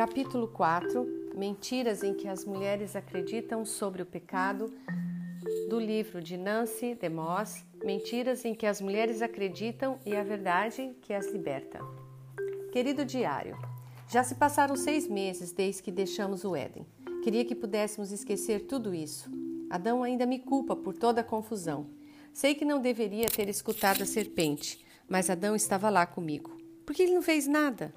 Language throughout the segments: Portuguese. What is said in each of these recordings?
Capítulo 4 Mentiras em que as mulheres acreditam sobre o pecado, do livro de Nancy DeMoss Mentiras em que as mulheres acreditam e a verdade que as liberta. Querido diário, já se passaram seis meses desde que deixamos o Éden. Queria que pudéssemos esquecer tudo isso. Adão ainda me culpa por toda a confusão. Sei que não deveria ter escutado a serpente, mas Adão estava lá comigo. Por que ele não fez nada?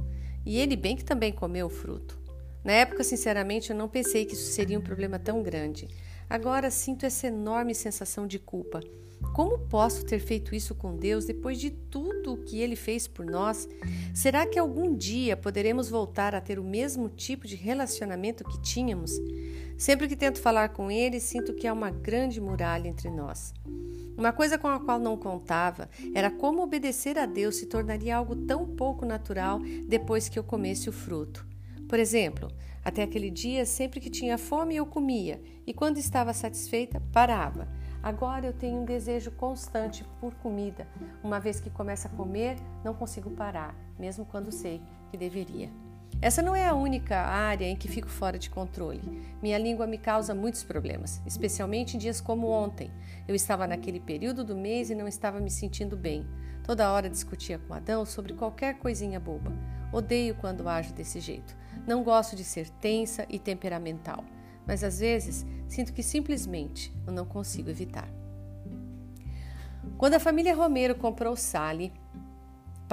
E ele bem que também comeu o fruto. Na época, sinceramente, eu não pensei que isso seria um problema tão grande. Agora sinto essa enorme sensação de culpa. Como posso ter feito isso com Deus depois de tudo o que Ele fez por nós? Será que algum dia poderemos voltar a ter o mesmo tipo de relacionamento que tínhamos? Sempre que tento falar com Ele, sinto que há uma grande muralha entre nós. Uma coisa com a qual não contava era como obedecer a Deus se tornaria algo tão pouco natural depois que eu comesse o fruto. Por exemplo, até aquele dia, sempre que tinha fome, eu comia, e quando estava satisfeita, parava. Agora eu tenho um desejo constante por comida. Uma vez que começo a comer, não consigo parar, mesmo quando sei que deveria. Essa não é a única área em que fico fora de controle. Minha língua me causa muitos problemas, especialmente em dias como ontem. Eu estava naquele período do mês e não estava me sentindo bem. Toda hora discutia com Adão sobre qualquer coisinha boba. Odeio quando ajo desse jeito. Não gosto de ser tensa e temperamental, mas às vezes sinto que simplesmente eu não consigo evitar. Quando a família Romero comprou Sally,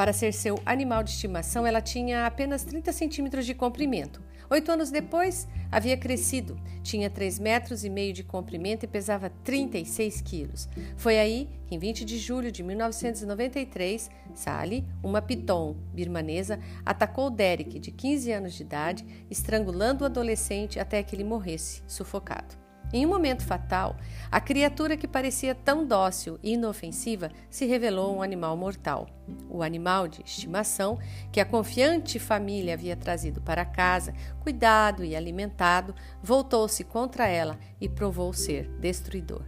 para ser seu animal de estimação, ela tinha apenas 30 centímetros de comprimento. Oito anos depois, havia crescido, tinha 3 metros e meio de comprimento e pesava 36 quilos. Foi aí que, em 20 de julho de 1993, Sally, uma piton birmanesa, atacou Derek, de 15 anos de idade, estrangulando o adolescente até que ele morresse, sufocado. Em um momento fatal, a criatura que parecia tão dócil e inofensiva se revelou um animal mortal. O animal de estimação que a confiante família havia trazido para casa, cuidado e alimentado, voltou-se contra ela e provou ser destruidor.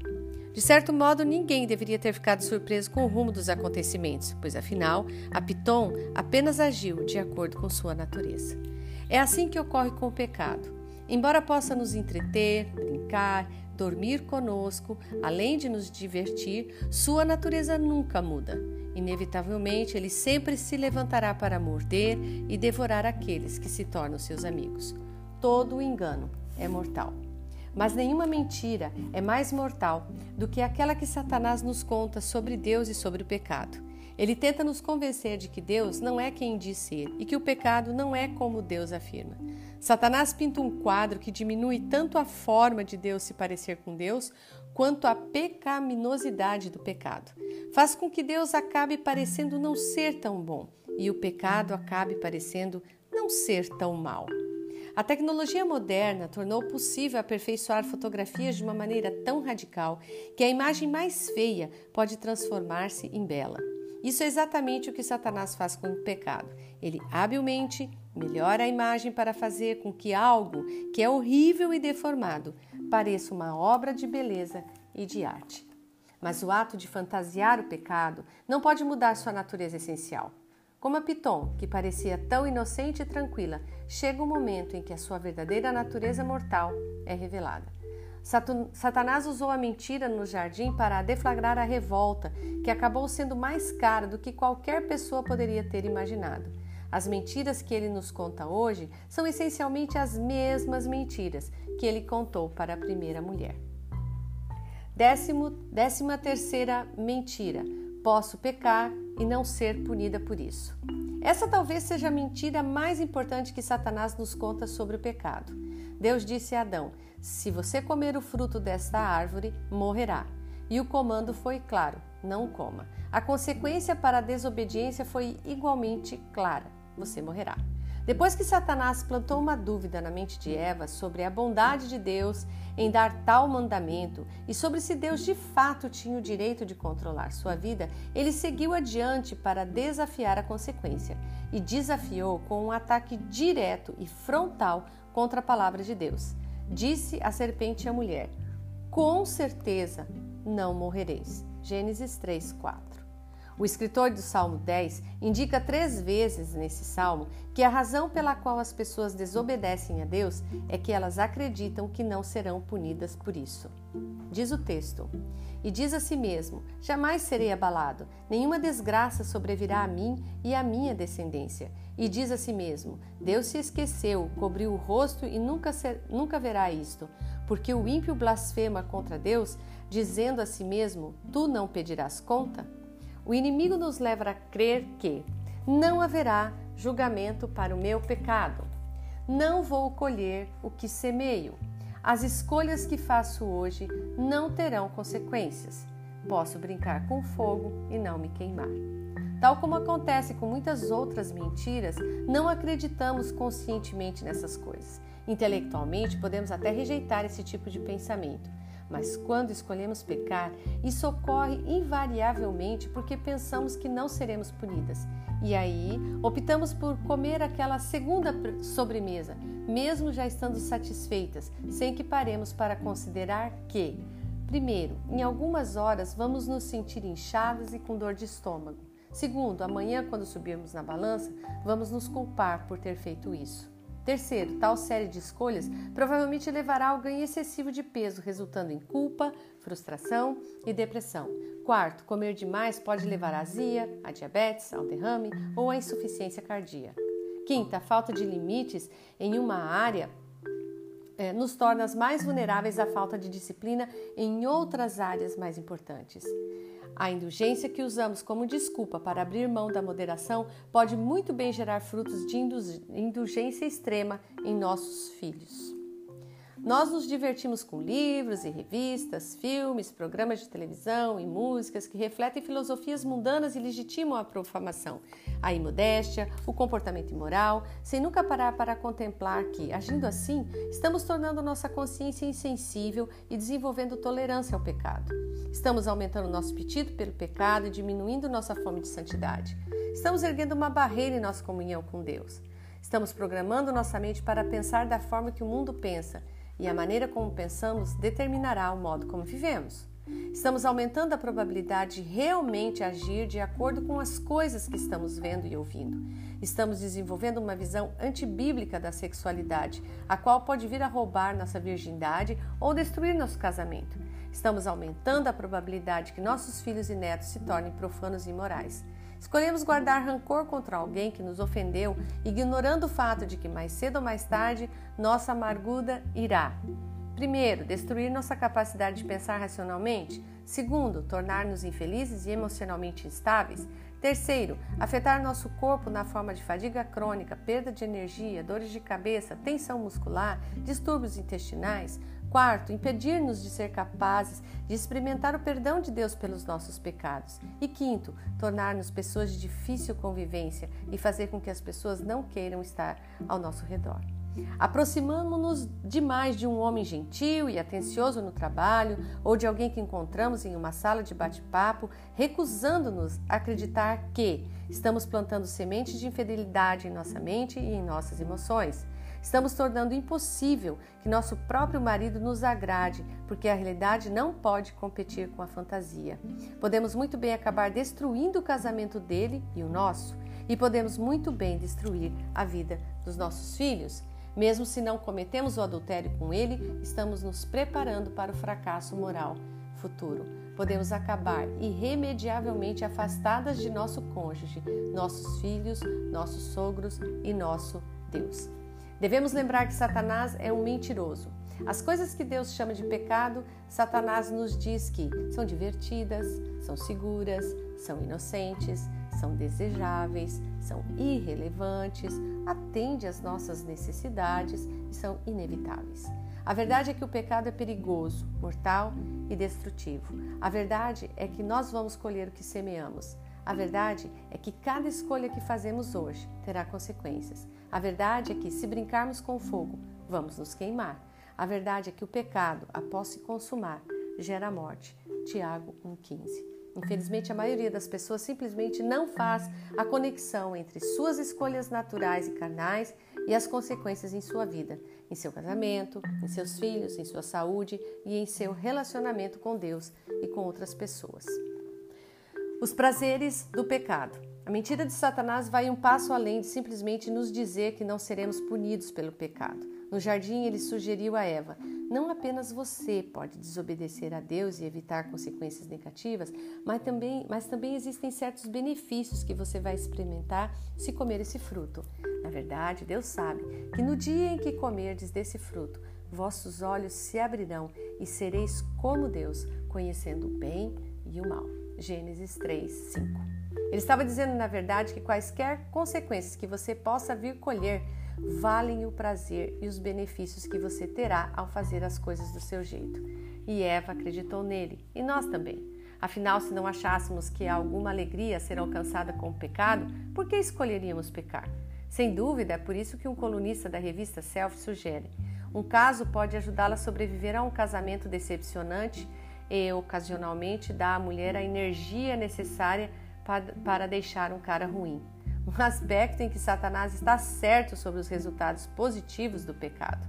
De certo modo, ninguém deveria ter ficado surpreso com o rumo dos acontecimentos, pois afinal, a Piton apenas agiu de acordo com sua natureza. É assim que ocorre com o pecado. Embora possa nos entreter, brincar, dormir conosco, além de nos divertir, sua natureza nunca muda. Inevitavelmente, ele sempre se levantará para morder e devorar aqueles que se tornam seus amigos. Todo engano é mortal. Mas nenhuma mentira é mais mortal do que aquela que Satanás nos conta sobre Deus e sobre o pecado. Ele tenta nos convencer de que Deus não é quem diz ser e que o pecado não é como Deus afirma. Satanás pinta um quadro que diminui tanto a forma de Deus se parecer com Deus, quanto a pecaminosidade do pecado. Faz com que Deus acabe parecendo não ser tão bom e o pecado acabe parecendo não ser tão mal. A tecnologia moderna tornou possível aperfeiçoar fotografias de uma maneira tão radical que a imagem mais feia pode transformar-se em bela. Isso é exatamente o que Satanás faz com o pecado. Ele habilmente melhora a imagem para fazer com que algo que é horrível e deformado pareça uma obra de beleza e de arte. Mas o ato de fantasiar o pecado não pode mudar sua natureza essencial. Como a Piton, que parecia tão inocente e tranquila, chega um momento em que a sua verdadeira natureza mortal é revelada. Satanás usou a mentira no jardim para deflagrar a revolta, que acabou sendo mais cara do que qualquer pessoa poderia ter imaginado. As mentiras que ele nos conta hoje são essencialmente as mesmas mentiras que ele contou para a primeira mulher. Décimo, décima terceira mentira: posso pecar e não ser punida por isso. Essa talvez seja a mentira mais importante que Satanás nos conta sobre o pecado. Deus disse a Adão: se você comer o fruto desta árvore, morrerá. E o comando foi claro: não coma. A consequência para a desobediência foi igualmente clara: você morrerá. Depois que Satanás plantou uma dúvida na mente de Eva sobre a bondade de Deus em dar tal mandamento e sobre se Deus de fato tinha o direito de controlar sua vida, ele seguiu adiante para desafiar a consequência e desafiou com um ataque direto e frontal contra a palavra de Deus. Disse a serpente à mulher: Com certeza não morrereis. Gênesis 3, 4. O escritor do Salmo 10 indica três vezes nesse salmo que a razão pela qual as pessoas desobedecem a Deus é que elas acreditam que não serão punidas por isso. Diz o texto: E diz a si mesmo: Jamais serei abalado, nenhuma desgraça sobrevirá a mim e à minha descendência. E diz a si mesmo: Deus se esqueceu, cobriu o rosto e nunca, ser, nunca verá isto. Porque o ímpio blasfema contra Deus, dizendo a si mesmo: Tu não pedirás conta? O inimigo nos leva a crer que não haverá julgamento para o meu pecado. Não vou colher o que semeio. As escolhas que faço hoje não terão consequências. Posso brincar com fogo e não me queimar. Tal como acontece com muitas outras mentiras, não acreditamos conscientemente nessas coisas. Intelectualmente, podemos até rejeitar esse tipo de pensamento mas quando escolhemos pecar, isso ocorre invariavelmente porque pensamos que não seremos punidas. E aí, optamos por comer aquela segunda sobremesa, mesmo já estando satisfeitas, sem que paremos para considerar que, primeiro, em algumas horas vamos nos sentir inchados e com dor de estômago. Segundo, amanhã, quando subirmos na balança, vamos nos culpar por ter feito isso. Terceiro, tal série de escolhas provavelmente levará ao ganho excessivo de peso, resultando em culpa, frustração e depressão. Quarto, comer demais pode levar à azia, a diabetes, ao derrame ou à insuficiência cardíaca. Quinta, a falta de limites em uma área é, nos torna mais vulneráveis à falta de disciplina em outras áreas mais importantes. A indulgência que usamos como desculpa para abrir mão da moderação pode muito bem gerar frutos de indulgência extrema em nossos filhos. Nós nos divertimos com livros e revistas, filmes, programas de televisão e músicas que refletem filosofias mundanas e legitimam a profamação, a imodéstia, o comportamento imoral, sem nunca parar para contemplar que, agindo assim, estamos tornando nossa consciência insensível e desenvolvendo tolerância ao pecado. Estamos aumentando nosso apetite pelo pecado e diminuindo nossa fome de santidade. Estamos erguendo uma barreira em nossa comunhão com Deus. Estamos programando nossa mente para pensar da forma que o mundo pensa e a maneira como pensamos determinará o modo como vivemos. Estamos aumentando a probabilidade de realmente agir de acordo com as coisas que estamos vendo e ouvindo. Estamos desenvolvendo uma visão antibíblica da sexualidade, a qual pode vir a roubar nossa virgindade ou destruir nosso casamento. Estamos aumentando a probabilidade que nossos filhos e netos se tornem profanos e imorais. Escolhemos guardar rancor contra alguém que nos ofendeu, ignorando o fato de que mais cedo ou mais tarde nossa amargura irá. Primeiro, destruir nossa capacidade de pensar racionalmente. Segundo, tornar-nos infelizes e emocionalmente instáveis. Terceiro, afetar nosso corpo na forma de fadiga crônica, perda de energia, dores de cabeça, tensão muscular, distúrbios intestinais, Quarto, impedir-nos de ser capazes de experimentar o perdão de Deus pelos nossos pecados. E quinto, tornar-nos pessoas de difícil convivência e fazer com que as pessoas não queiram estar ao nosso redor. Aproximamos-nos demais de um homem gentil e atencioso no trabalho ou de alguém que encontramos em uma sala de bate-papo, recusando-nos a acreditar que estamos plantando sementes de infidelidade em nossa mente e em nossas emoções. Estamos tornando impossível que nosso próprio marido nos agrade, porque a realidade não pode competir com a fantasia. Podemos muito bem acabar destruindo o casamento dele e o nosso, e podemos muito bem destruir a vida dos nossos filhos. Mesmo se não cometemos o adultério com ele, estamos nos preparando para o fracasso moral futuro. Podemos acabar irremediavelmente afastadas de nosso cônjuge, nossos filhos, nossos sogros e nosso Deus. Devemos lembrar que Satanás é um mentiroso. As coisas que Deus chama de pecado, Satanás nos diz que são divertidas, são seguras, são inocentes, são desejáveis, são irrelevantes, atende às nossas necessidades e são inevitáveis. A verdade é que o pecado é perigoso, mortal e destrutivo. A verdade é que nós vamos colher o que semeamos. A verdade é que cada escolha que fazemos hoje terá consequências. A verdade é que, se brincarmos com fogo, vamos nos queimar. A verdade é que o pecado, após se consumar, gera morte. Tiago 1,15. Infelizmente, a maioria das pessoas simplesmente não faz a conexão entre suas escolhas naturais e carnais e as consequências em sua vida, em seu casamento, em seus filhos, em sua saúde e em seu relacionamento com Deus e com outras pessoas. Os prazeres do pecado. A mentira de Satanás vai um passo além de simplesmente nos dizer que não seremos punidos pelo pecado. No jardim, ele sugeriu a Eva: não apenas você pode desobedecer a Deus e evitar consequências negativas, mas também, mas também existem certos benefícios que você vai experimentar se comer esse fruto. Na verdade, Deus sabe que no dia em que comerdes desse fruto, vossos olhos se abrirão e sereis como Deus, conhecendo o bem e o mal. Gênesis 3, 5. Ele estava dizendo, na verdade, que quaisquer consequências que você possa vir colher valem o prazer e os benefícios que você terá ao fazer as coisas do seu jeito. E Eva acreditou nele, e nós também. Afinal, se não achássemos que alguma alegria a ser alcançada com o pecado, por que escolheríamos pecar? Sem dúvida, é por isso que um colunista da revista Self sugere: um caso pode ajudá-la a sobreviver a um casamento decepcionante e, ocasionalmente, dá à mulher a energia necessária para deixar um cara ruim um aspecto em que Satanás está certo sobre os resultados positivos do pecado.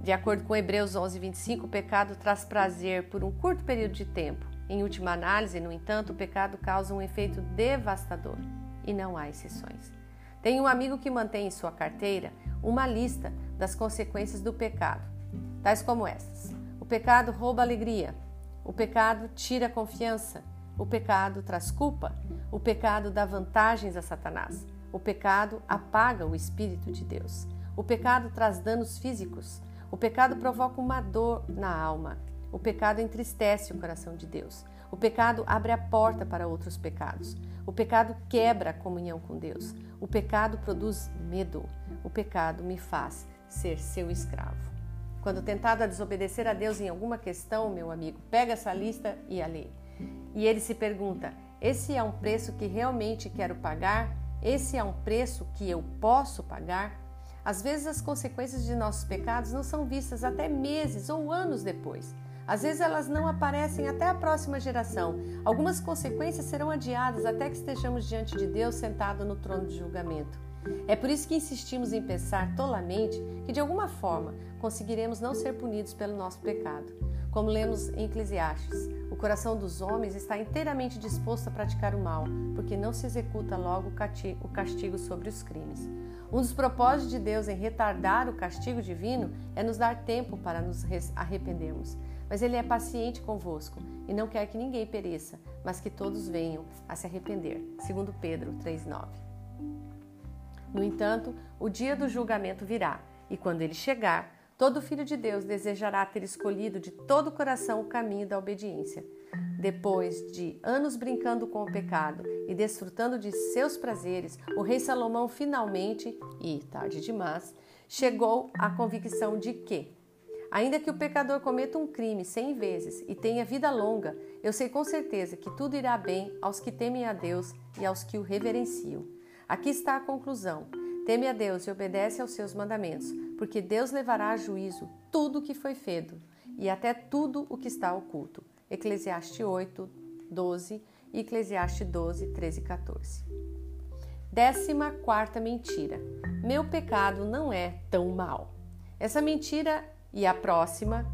De acordo com Hebreus 11, 25, o pecado traz prazer por um curto período de tempo. Em última análise, no entanto, o pecado causa um efeito devastador e não há exceções. Tem um amigo que mantém em sua carteira uma lista das consequências do pecado, tais como essas: o pecado rouba alegria, o pecado tira confiança, o pecado traz culpa, o pecado dá vantagens a Satanás. O pecado apaga o Espírito de Deus. O pecado traz danos físicos. O pecado provoca uma dor na alma. O pecado entristece o coração de Deus. O pecado abre a porta para outros pecados. O pecado quebra a comunhão com Deus. O pecado produz medo. O pecado me faz ser seu escravo. Quando tentado a desobedecer a Deus em alguma questão, meu amigo, pega essa lista e a lê. E ele se pergunta: esse é um preço que realmente quero pagar? Esse é um preço que eu posso pagar? Às vezes as consequências de nossos pecados não são vistas até meses ou anos depois. Às vezes elas não aparecem até a próxima geração. Algumas consequências serão adiadas até que estejamos diante de Deus sentado no trono de julgamento. É por isso que insistimos em pensar tolamente que de alguma forma conseguiremos não ser punidos pelo nosso pecado. Como lemos em Eclesiastes, o coração dos homens está inteiramente disposto a praticar o mal, porque não se executa logo o castigo sobre os crimes. Um dos propósitos de Deus em retardar o castigo divino é nos dar tempo para nos arrependermos. Mas Ele é paciente convosco e não quer que ninguém pereça, mas que todos venham a se arrepender. Segundo Pedro 3,9. No entanto, o dia do julgamento virá, e quando ele chegar, Todo filho de Deus desejará ter escolhido de todo o coração o caminho da obediência. Depois de anos brincando com o pecado e desfrutando de seus prazeres, o rei Salomão finalmente, e tarde demais, chegou à convicção de que, ainda que o pecador cometa um crime cem vezes e tenha vida longa, eu sei com certeza que tudo irá bem aos que temem a Deus e aos que o reverenciam. Aqui está a conclusão. Teme a Deus e obedece aos seus mandamentos, porque Deus levará a juízo tudo o que foi feito e até tudo o que está oculto. Eclesiastes 8, 12 e Eclesiastes 12, 13 e 14. Décima quarta mentira. Meu pecado não é tão mal. Essa mentira e a próxima,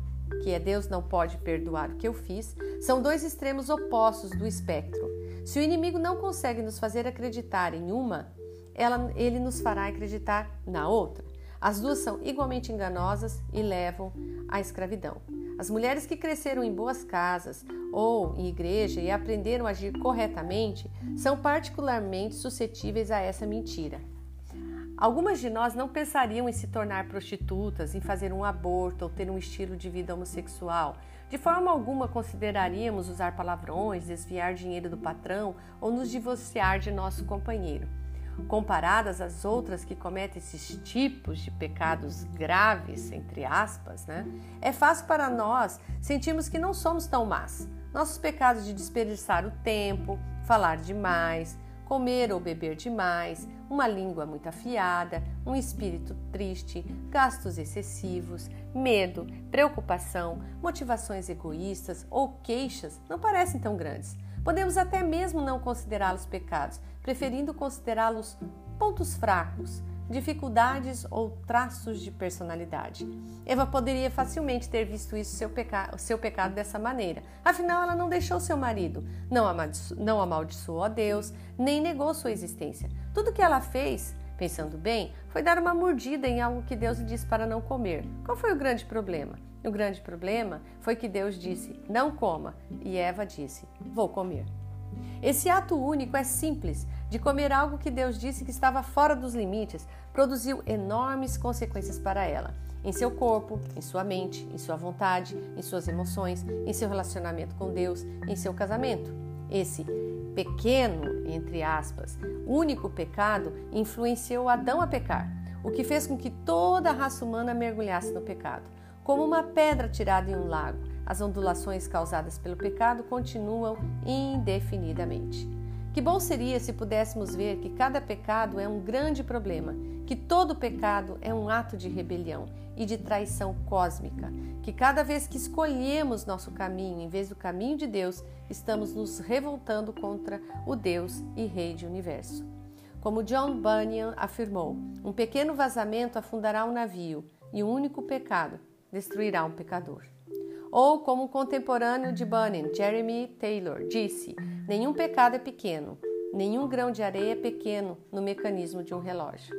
que é Deus não pode perdoar o que eu fiz, são dois extremos opostos do espectro. Se o inimigo não consegue nos fazer acreditar em uma, ela, ele nos fará acreditar na outra. As duas são igualmente enganosas e levam à escravidão. As mulheres que cresceram em boas casas ou em igreja e aprenderam a agir corretamente são particularmente suscetíveis a essa mentira. Algumas de nós não pensariam em se tornar prostitutas, em fazer um aborto ou ter um estilo de vida homossexual. De forma alguma consideraríamos usar palavrões, desviar dinheiro do patrão ou nos divorciar de nosso companheiro comparadas às outras que cometem esses tipos de pecados graves, entre aspas, né? É fácil para nós sentirmos que não somos tão más. Nossos pecados de desperdiçar o tempo, falar demais, comer ou beber demais, uma língua muito afiada, um espírito triste, gastos excessivos, medo, preocupação, motivações egoístas ou queixas não parecem tão grandes. Podemos até mesmo não considerá-los pecados, preferindo considerá-los pontos fracos, dificuldades ou traços de personalidade. Eva poderia facilmente ter visto isso seu, peca seu pecado dessa maneira. Afinal, ela não deixou seu marido, não, não amaldiçoou a Deus, nem negou sua existência. Tudo que ela fez, pensando bem, foi dar uma mordida em algo que Deus lhe disse para não comer. Qual foi o grande problema? O grande problema foi que Deus disse: Não coma, e Eva disse: Vou comer. Esse ato único é simples, de comer algo que Deus disse que estava fora dos limites, produziu enormes consequências para ela, em seu corpo, em sua mente, em sua vontade, em suas emoções, em seu relacionamento com Deus, em seu casamento. Esse pequeno, entre aspas, único pecado influenciou Adão a pecar, o que fez com que toda a raça humana mergulhasse no pecado. Como uma pedra tirada em um lago, as ondulações causadas pelo pecado continuam indefinidamente. Que bom seria se pudéssemos ver que cada pecado é um grande problema, que todo pecado é um ato de rebelião e de traição cósmica, que cada vez que escolhemos nosso caminho em vez do caminho de Deus, estamos nos revoltando contra o Deus e Rei do universo. Como John Bunyan afirmou, um pequeno vazamento afundará um navio e um único pecado destruirá um pecador. Ou como o contemporâneo de Bunyan, Jeremy Taylor, disse: nenhum pecado é pequeno, nenhum grão de areia é pequeno no mecanismo de um relógio.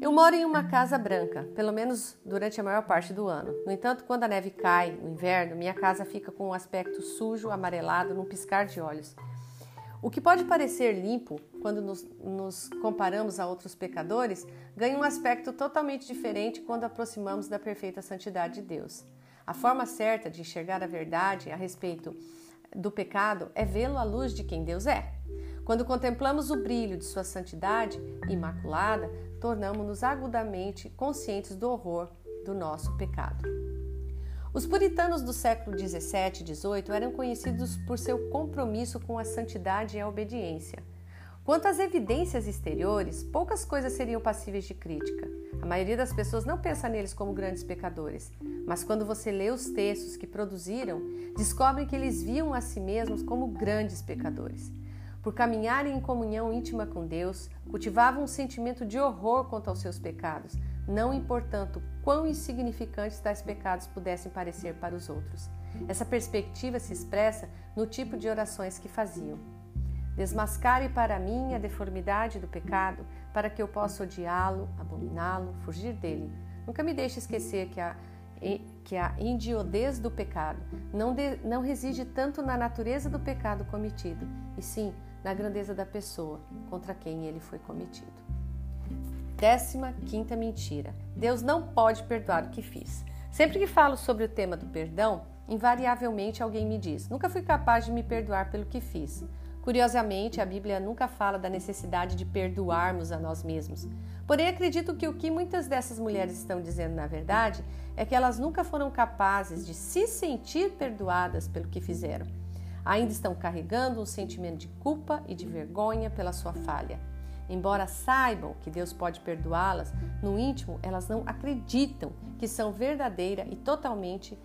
Eu moro em uma casa branca, pelo menos durante a maior parte do ano. No entanto, quando a neve cai no inverno, minha casa fica com um aspecto sujo, amarelado, num piscar de olhos. O que pode parecer limpo quando nos, nos, comparamos a outros pecadores ganha um aspecto totalmente diferente quando aproximamos da perfeita santidade de Deus. A forma certa de enxergar a verdade a respeito do pecado é vê-lo à luz de quem Deus é. Quando contemplamos o brilho de Sua santidade imaculada, tornamos-nos agudamente conscientes do horror do nosso pecado. Os puritanos do século 17 e 18 eram conhecidos por seu compromisso com a santidade e a obediência. Quanto às evidências exteriores, poucas coisas seriam passíveis de crítica. A maioria das pessoas não pensa neles como grandes pecadores, mas quando você lê os textos que produziram, descobre que eles viam a si mesmos como grandes pecadores. Por caminharem em comunhão íntima com Deus, cultivavam um sentimento de horror quanto aos seus pecados, não importando quão insignificantes tais pecados pudessem parecer para os outros. Essa perspectiva se expressa no tipo de orações que faziam. Desmascare para mim a deformidade do pecado, para que eu possa odiá-lo, abominá-lo, fugir dele. Nunca me deixe esquecer que a, que a indiodez do pecado não, de, não reside tanto na natureza do pecado cometido, e sim na grandeza da pessoa contra quem ele foi cometido. Décima quinta mentira. Deus não pode perdoar o que fiz. Sempre que falo sobre o tema do perdão, invariavelmente alguém me diz: Nunca fui capaz de me perdoar pelo que fiz. Curiosamente, a Bíblia nunca fala da necessidade de perdoarmos a nós mesmos. Porém, acredito que o que muitas dessas mulheres estão dizendo, na verdade, é que elas nunca foram capazes de se sentir perdoadas pelo que fizeram. Ainda estão carregando um sentimento de culpa e de vergonha pela sua falha. Embora saibam que Deus pode perdoá-las, no íntimo elas não acreditam que são verdadeira e totalmente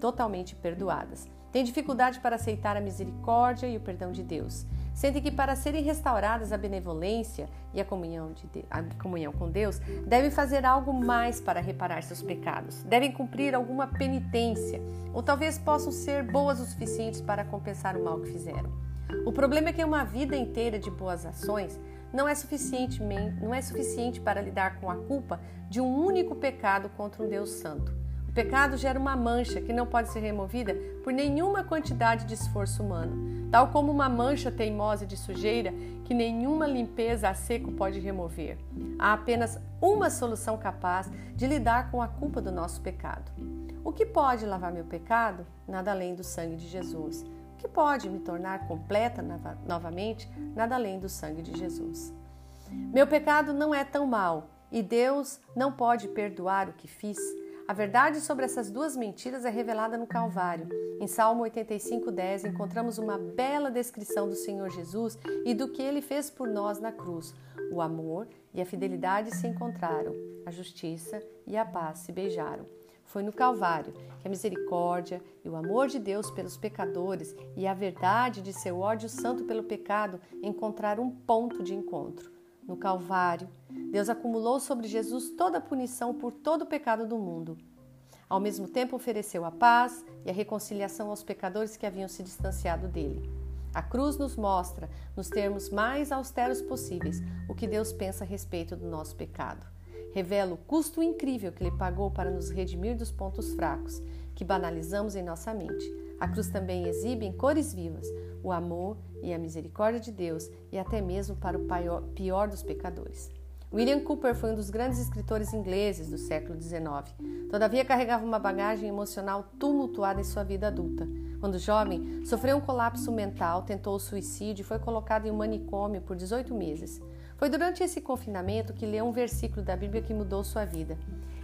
totalmente perdoadas. Têm dificuldade para aceitar a misericórdia e o perdão de Deus. Sentem que para serem restauradas a benevolência e a comunhão, de, a comunhão com Deus, devem fazer algo mais para reparar seus pecados. Devem cumprir alguma penitência, ou talvez possam ser boas o suficientes para compensar o mal que fizeram. O problema é que uma vida inteira de boas ações não é, suficiente, não é suficiente para lidar com a culpa de um único pecado contra um Deus Santo. O pecado gera uma mancha que não pode ser removida por nenhuma quantidade de esforço humano, tal como uma mancha teimosa de sujeira que nenhuma limpeza a seco pode remover. Há apenas uma solução capaz de lidar com a culpa do nosso pecado. O que pode lavar meu pecado? Nada além do sangue de Jesus que pode me tornar completa novamente, nada além do sangue de Jesus. Meu pecado não é tão mau e Deus não pode perdoar o que fiz. A verdade sobre essas duas mentiras é revelada no Calvário. Em Salmo 85:10 encontramos uma bela descrição do Senhor Jesus e do que ele fez por nós na cruz. O amor e a fidelidade se encontraram, a justiça e a paz se beijaram. Foi no Calvário que a misericórdia e o amor de Deus pelos pecadores e a verdade de seu ódio santo pelo pecado encontraram um ponto de encontro. no Calvário, Deus acumulou sobre Jesus toda a punição por todo o pecado do mundo. Ao mesmo tempo, ofereceu a paz e a reconciliação aos pecadores que haviam se distanciado dele. A cruz nos mostra, nos termos mais austeros possíveis, o que Deus pensa a respeito do nosso pecado. Revela o custo incrível que ele pagou para nos redimir dos pontos fracos, que banalizamos em nossa mente. A cruz também exibe em cores vivas o amor e a misericórdia de Deus e até mesmo para o pior dos pecadores. William Cooper foi um dos grandes escritores ingleses do século XIX. Todavia, carregava uma bagagem emocional tumultuada em sua vida adulta. Quando jovem, sofreu um colapso mental, tentou o suicídio e foi colocado em um manicômio por 18 meses. Foi durante esse confinamento que leu um versículo da Bíblia que mudou sua vida.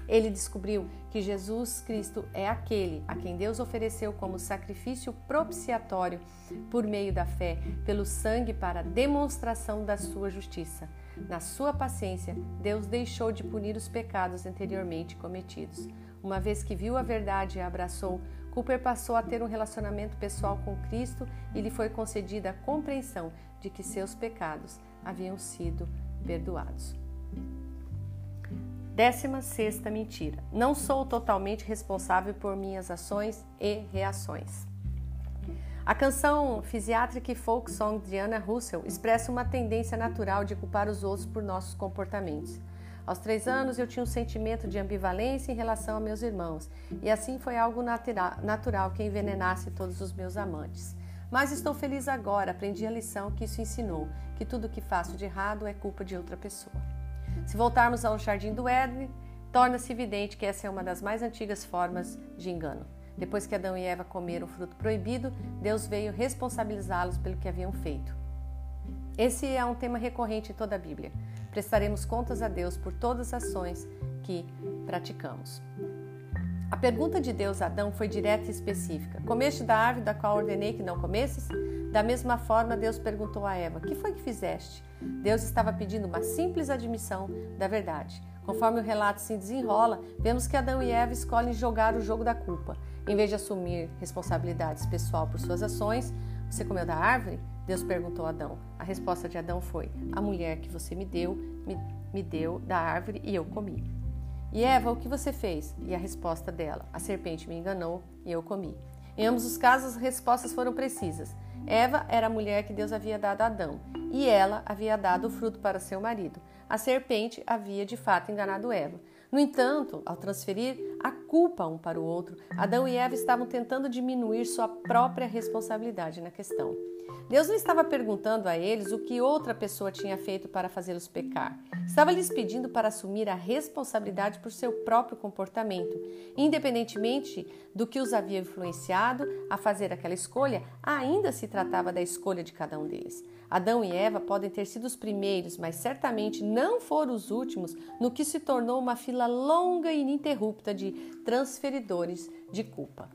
Ele descobriu que Jesus Cristo é aquele a quem Deus ofereceu como sacrifício propiciatório por meio da fé, pelo sangue para demonstração da sua justiça. Na sua paciência, Deus deixou de punir os pecados anteriormente cometidos. Uma vez que viu a verdade e a abraçou, Cooper passou a ter um relacionamento pessoal com Cristo e lhe foi concedida a compreensão de que seus pecados haviam sido perdoados. Décima sexta mentira. Não sou totalmente responsável por minhas ações e reações. A canção Physiatric Folk Song de Anna Russell expressa uma tendência natural de culpar os outros por nossos comportamentos. Aos três anos eu tinha um sentimento de ambivalência em relação a meus irmãos, e assim foi algo natural que envenenasse todos os meus amantes. Mas estou feliz agora, aprendi a lição que isso ensinou, que tudo que faço de errado é culpa de outra pessoa. Se voltarmos ao Jardim do Éden, torna-se evidente que essa é uma das mais antigas formas de engano. Depois que Adão e Eva comeram o fruto proibido, Deus veio responsabilizá-los pelo que haviam feito. Esse é um tema recorrente em toda a Bíblia. Prestaremos contas a Deus por todas as ações que praticamos. A pergunta de Deus a Adão foi direta e específica: Comeste da árvore da qual ordenei que não comesses? Da mesma forma, Deus perguntou a Eva: Que foi que fizeste? Deus estava pedindo uma simples admissão da verdade. Conforme o relato se desenrola, vemos que Adão e Eva escolhem jogar o jogo da culpa. Em vez de assumir responsabilidades pessoal por suas ações, você comeu da árvore? Deus perguntou a Adão. A resposta de Adão foi: A mulher que você me deu, me, me deu da árvore e eu comi. E Eva, o que você fez? E a resposta dela: A serpente me enganou e eu comi. Em ambos os casos, as respostas foram precisas. Eva era a mulher que Deus havia dado a Adão, e ela havia dado o fruto para seu marido. A serpente havia de fato enganado Eva. No entanto, ao transferir a culpa um para o outro, Adão e Eva estavam tentando diminuir sua própria responsabilidade na questão. Deus não estava perguntando a eles o que outra pessoa tinha feito para fazê-los pecar. Estava lhes pedindo para assumir a responsabilidade por seu próprio comportamento. Independentemente do que os havia influenciado a fazer aquela escolha, ainda se tratava da escolha de cada um deles. Adão e Eva podem ter sido os primeiros, mas certamente não foram os últimos no que se tornou uma fila longa e ininterrupta de transferidores de culpa.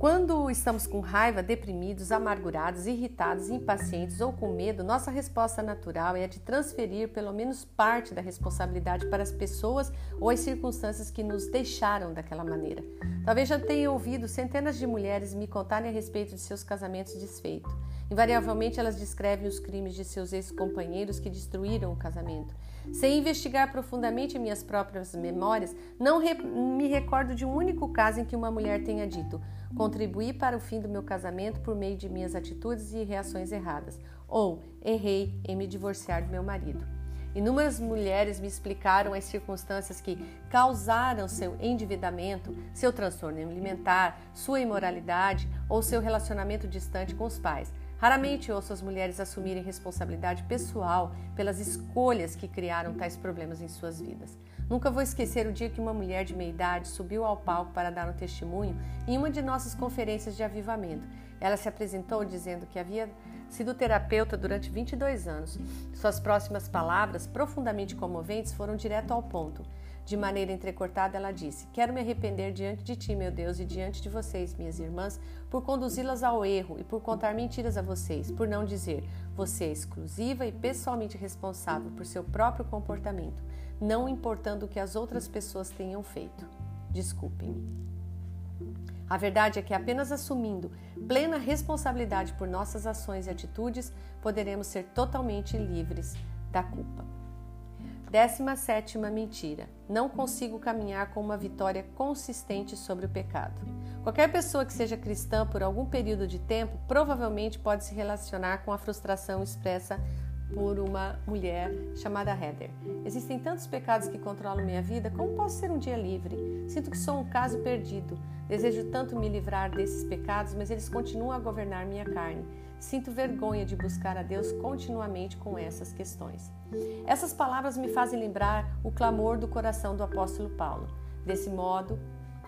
Quando estamos com raiva, deprimidos, amargurados, irritados, impacientes ou com medo, nossa resposta natural é a de transferir pelo menos parte da responsabilidade para as pessoas ou as circunstâncias que nos deixaram daquela maneira. Talvez já tenha ouvido centenas de mulheres me contarem a respeito de seus casamentos desfeitos. Invariavelmente, elas descrevem os crimes de seus ex-companheiros que destruíram o casamento. Sem investigar profundamente minhas próprias memórias, não re me recordo de um único caso em que uma mulher tenha dito: Contribuí para o fim do meu casamento por meio de minhas atitudes e reações erradas. Ou errei em me divorciar do meu marido. Inúmeras mulheres me explicaram as circunstâncias que causaram seu endividamento, seu transtorno alimentar, sua imoralidade ou seu relacionamento distante com os pais. Raramente ouço as mulheres assumirem responsabilidade pessoal pelas escolhas que criaram tais problemas em suas vidas. Nunca vou esquecer o dia que uma mulher de meia idade subiu ao palco para dar um testemunho em uma de nossas conferências de avivamento. Ela se apresentou dizendo que havia sido terapeuta durante 22 anos. Suas próximas palavras, profundamente comoventes, foram direto ao ponto. De maneira entrecortada, ela disse: Quero me arrepender diante de ti, meu Deus, e diante de vocês, minhas irmãs, por conduzi-las ao erro e por contar mentiras a vocês, por não dizer: Você é exclusiva e pessoalmente responsável por seu próprio comportamento não importando o que as outras pessoas tenham feito. Desculpem. A verdade é que apenas assumindo plena responsabilidade por nossas ações e atitudes poderemos ser totalmente livres da culpa. Décima sétima mentira. Não consigo caminhar com uma vitória consistente sobre o pecado. Qualquer pessoa que seja cristã por algum período de tempo provavelmente pode se relacionar com a frustração expressa por uma mulher chamada Heather. Existem tantos pecados que controlam minha vida, como posso ser um dia livre? Sinto que sou um caso perdido. Desejo tanto me livrar desses pecados, mas eles continuam a governar minha carne. Sinto vergonha de buscar a Deus continuamente com essas questões. Essas palavras me fazem lembrar o clamor do coração do apóstolo Paulo. Desse modo,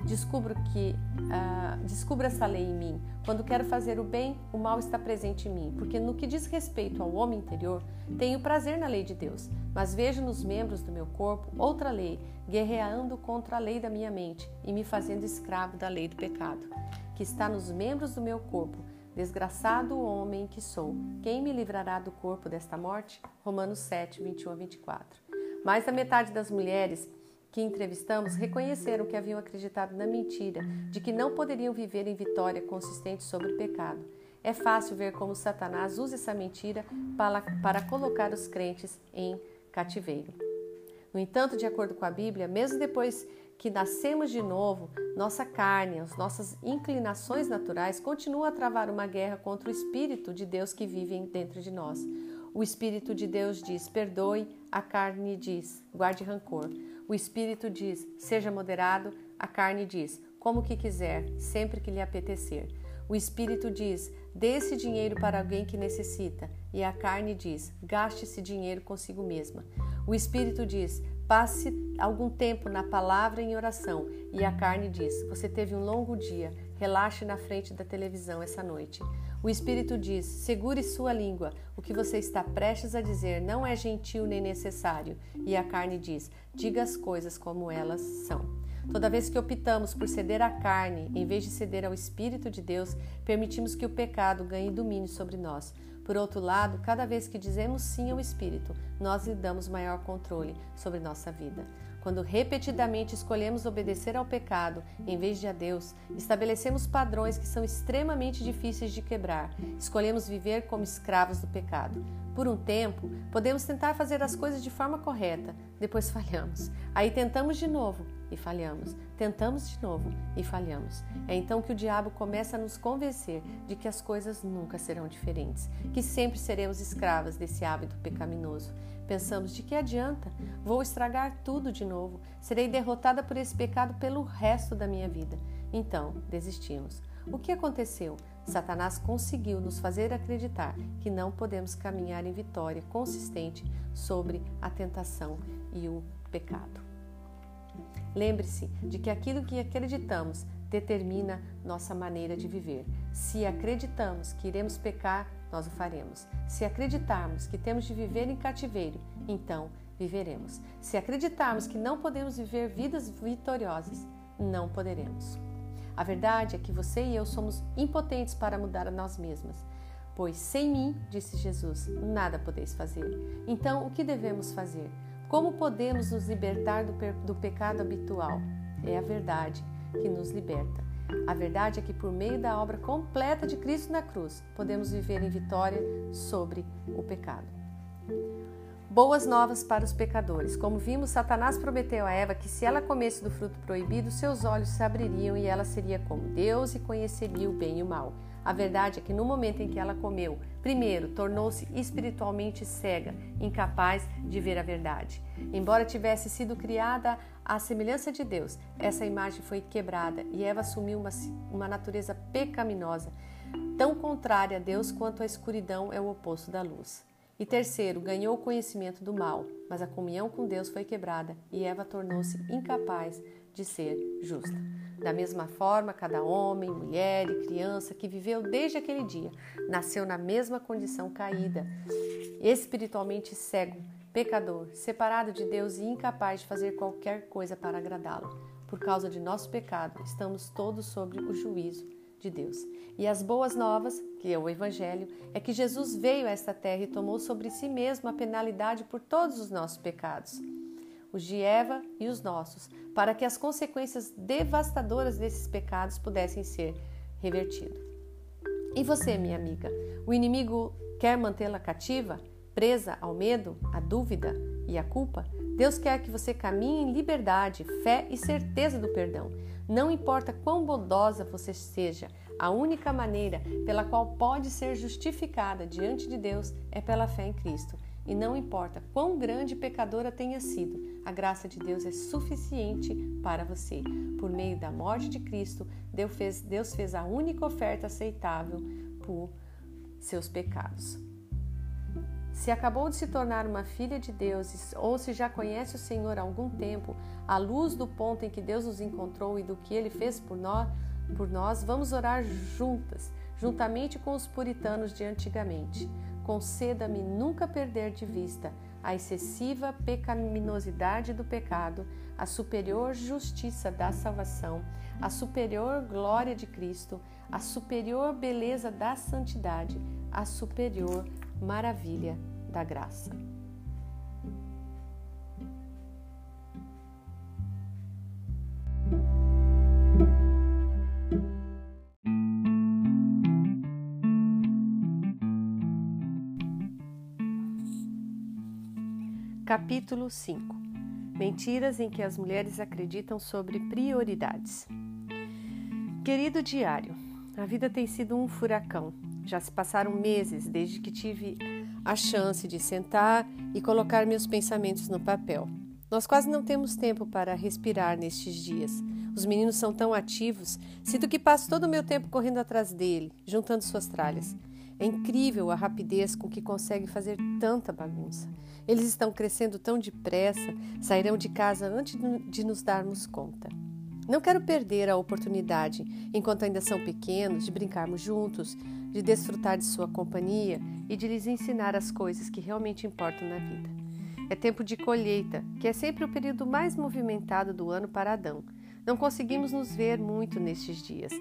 Descubro que uh, descubro essa lei em mim. Quando quero fazer o bem, o mal está presente em mim, porque no que diz respeito ao homem interior, tenho prazer na lei de Deus, mas vejo nos membros do meu corpo outra lei, guerreando contra a lei da minha mente e me fazendo escravo da lei do pecado, que está nos membros do meu corpo. Desgraçado homem que sou, quem me livrará do corpo desta morte? Romanos 7, 21 a 24. Mais da metade das mulheres que entrevistamos reconheceram que haviam acreditado na mentira de que não poderiam viver em vitória consistente sobre o pecado. É fácil ver como Satanás usa essa mentira para, para colocar os crentes em cativeiro. No entanto, de acordo com a Bíblia, mesmo depois que nascemos de novo, nossa carne, as nossas inclinações naturais continuam a travar uma guerra contra o Espírito de Deus que vive dentro de nós. O Espírito de Deus diz: perdoe, a carne diz: guarde rancor. O espírito diz: seja moderado, a carne diz: como que quiser, sempre que lhe apetecer. O espírito diz: dê esse dinheiro para alguém que necessita, e a carne diz: gaste esse dinheiro consigo mesma. O espírito diz: passe algum tempo na palavra em oração, e a carne diz: você teve um longo dia, relaxe na frente da televisão essa noite. O Espírito diz: segure sua língua, o que você está prestes a dizer não é gentil nem necessário. E a carne diz: diga as coisas como elas são. Toda vez que optamos por ceder à carne em vez de ceder ao Espírito de Deus, permitimos que o pecado ganhe domínio sobre nós. Por outro lado, cada vez que dizemos sim ao Espírito, nós lhe damos maior controle sobre nossa vida. Quando repetidamente escolhemos obedecer ao pecado em vez de a Deus, estabelecemos padrões que são extremamente difíceis de quebrar. Escolhemos viver como escravos do pecado. Por um tempo, podemos tentar fazer as coisas de forma correta, depois falhamos. Aí tentamos de novo e falhamos. Tentamos de novo e falhamos. É então que o diabo começa a nos convencer de que as coisas nunca serão diferentes, que sempre seremos escravas desse hábito pecaminoso. Pensamos: de que adianta? Vou estragar tudo de novo. Serei derrotada por esse pecado pelo resto da minha vida. Então, desistimos. O que aconteceu? Satanás conseguiu nos fazer acreditar que não podemos caminhar em vitória consistente sobre a tentação e o pecado. Lembre-se de que aquilo que acreditamos determina nossa maneira de viver. Se acreditamos que iremos pecar, nós o faremos. Se acreditarmos que temos de viver em cativeiro, então viveremos. Se acreditarmos que não podemos viver vidas vitoriosas, não poderemos. A verdade é que você e eu somos impotentes para mudar a nós mesmas. Pois sem mim, disse Jesus, nada podeis fazer. Então, o que devemos fazer? Como podemos nos libertar do, do pecado habitual? É a verdade que nos liberta. A verdade é que, por meio da obra completa de Cristo na cruz, podemos viver em vitória sobre o pecado. Boas novas para os pecadores. Como vimos, Satanás prometeu a Eva que se ela comesse do fruto proibido, seus olhos se abririam e ela seria como Deus e conheceria o bem e o mal. A verdade é que no momento em que ela comeu, primeiro tornou-se espiritualmente cega, incapaz de ver a verdade. Embora tivesse sido criada à semelhança de Deus, essa imagem foi quebrada e Eva assumiu uma, uma natureza pecaminosa, tão contrária a Deus quanto a escuridão é o oposto da luz. E terceiro, ganhou o conhecimento do mal, mas a comunhão com Deus foi quebrada e Eva tornou-se incapaz de ser justa. Da mesma forma, cada homem, mulher e criança que viveu desde aquele dia nasceu na mesma condição caída, espiritualmente cego, pecador, separado de Deus e incapaz de fazer qualquer coisa para agradá-lo. Por causa de nosso pecado, estamos todos sobre o juízo de Deus. E as boas novas, que é o Evangelho, é que Jesus veio a esta terra e tomou sobre si mesmo a penalidade por todos os nossos pecados. Os de Eva e os nossos, para que as consequências devastadoras desses pecados pudessem ser revertidas. E você, minha amiga, o inimigo quer mantê-la cativa, presa ao medo, à dúvida e à culpa? Deus quer que você caminhe em liberdade, fé e certeza do perdão. Não importa quão bondosa você seja, a única maneira pela qual pode ser justificada diante de Deus é pela fé em Cristo. E não importa quão grande pecadora tenha sido, a graça de Deus é suficiente para você. Por meio da morte de Cristo, Deus fez, Deus fez a única oferta aceitável por seus pecados. Se acabou de se tornar uma filha de Deus ou se já conhece o Senhor há algum tempo, à luz do ponto em que Deus nos encontrou e do que ele fez por nós, por nós vamos orar juntas, juntamente com os puritanos de antigamente. Conceda-me nunca perder de vista a excessiva pecaminosidade do pecado, a superior justiça da salvação, a superior glória de Cristo, a superior beleza da santidade, a superior maravilha da graça. Capítulo 5 Mentiras em que as mulheres acreditam sobre prioridades. Querido diário, a vida tem sido um furacão. Já se passaram meses desde que tive a chance de sentar e colocar meus pensamentos no papel. Nós quase não temos tempo para respirar nestes dias. Os meninos são tão ativos, sinto que passo todo o meu tempo correndo atrás dele, juntando suas tralhas. É incrível a rapidez com que consegue fazer tanta bagunça. Eles estão crescendo tão depressa, sairão de casa antes de nos darmos conta. Não quero perder a oportunidade, enquanto ainda são pequenos, de brincarmos juntos, de desfrutar de sua companhia e de lhes ensinar as coisas que realmente importam na vida. É tempo de colheita, que é sempre o período mais movimentado do ano para Adão. Não conseguimos nos ver muito nestes dias.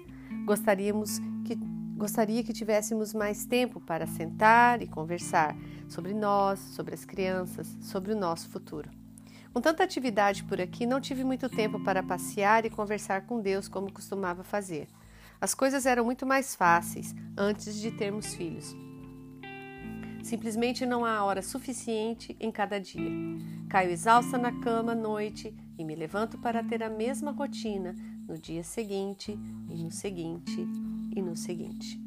Gostaríamos que Gostaria que tivéssemos mais tempo para sentar e conversar sobre nós, sobre as crianças, sobre o nosso futuro. Com tanta atividade por aqui, não tive muito tempo para passear e conversar com Deus como costumava fazer. As coisas eram muito mais fáceis antes de termos filhos. Simplesmente não há hora suficiente em cada dia. Caio exausta na cama à noite e me levanto para ter a mesma rotina no dia seguinte e no seguinte e no seguinte.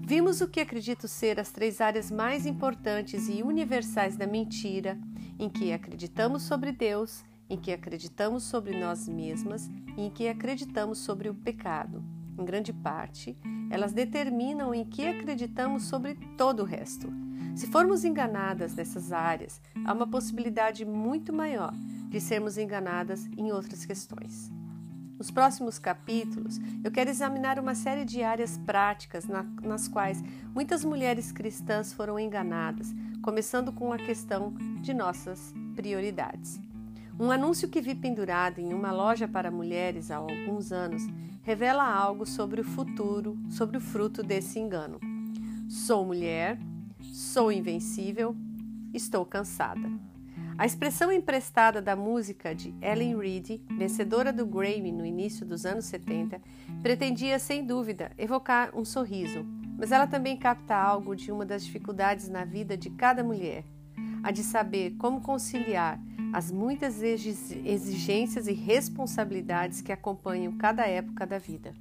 Vimos o que acredito ser as três áreas mais importantes e universais da mentira, em que acreditamos sobre Deus, em que acreditamos sobre nós mesmas e em que acreditamos sobre o pecado. Em grande parte, elas determinam em que acreditamos sobre todo o resto. Se formos enganadas nessas áreas, há uma possibilidade muito maior de sermos enganadas em outras questões. Nos próximos capítulos, eu quero examinar uma série de áreas práticas na, nas quais muitas mulheres cristãs foram enganadas, começando com a questão de nossas prioridades. Um anúncio que vi pendurado em uma loja para mulheres há alguns anos revela algo sobre o futuro, sobre o fruto desse engano. Sou mulher, sou invencível, estou cansada. A expressão emprestada da música de Ellen Reed, vencedora do Grammy no início dos anos 70, pretendia sem dúvida evocar um sorriso, mas ela também capta algo de uma das dificuldades na vida de cada mulher, a de saber como conciliar as muitas exigências e responsabilidades que acompanham cada época da vida.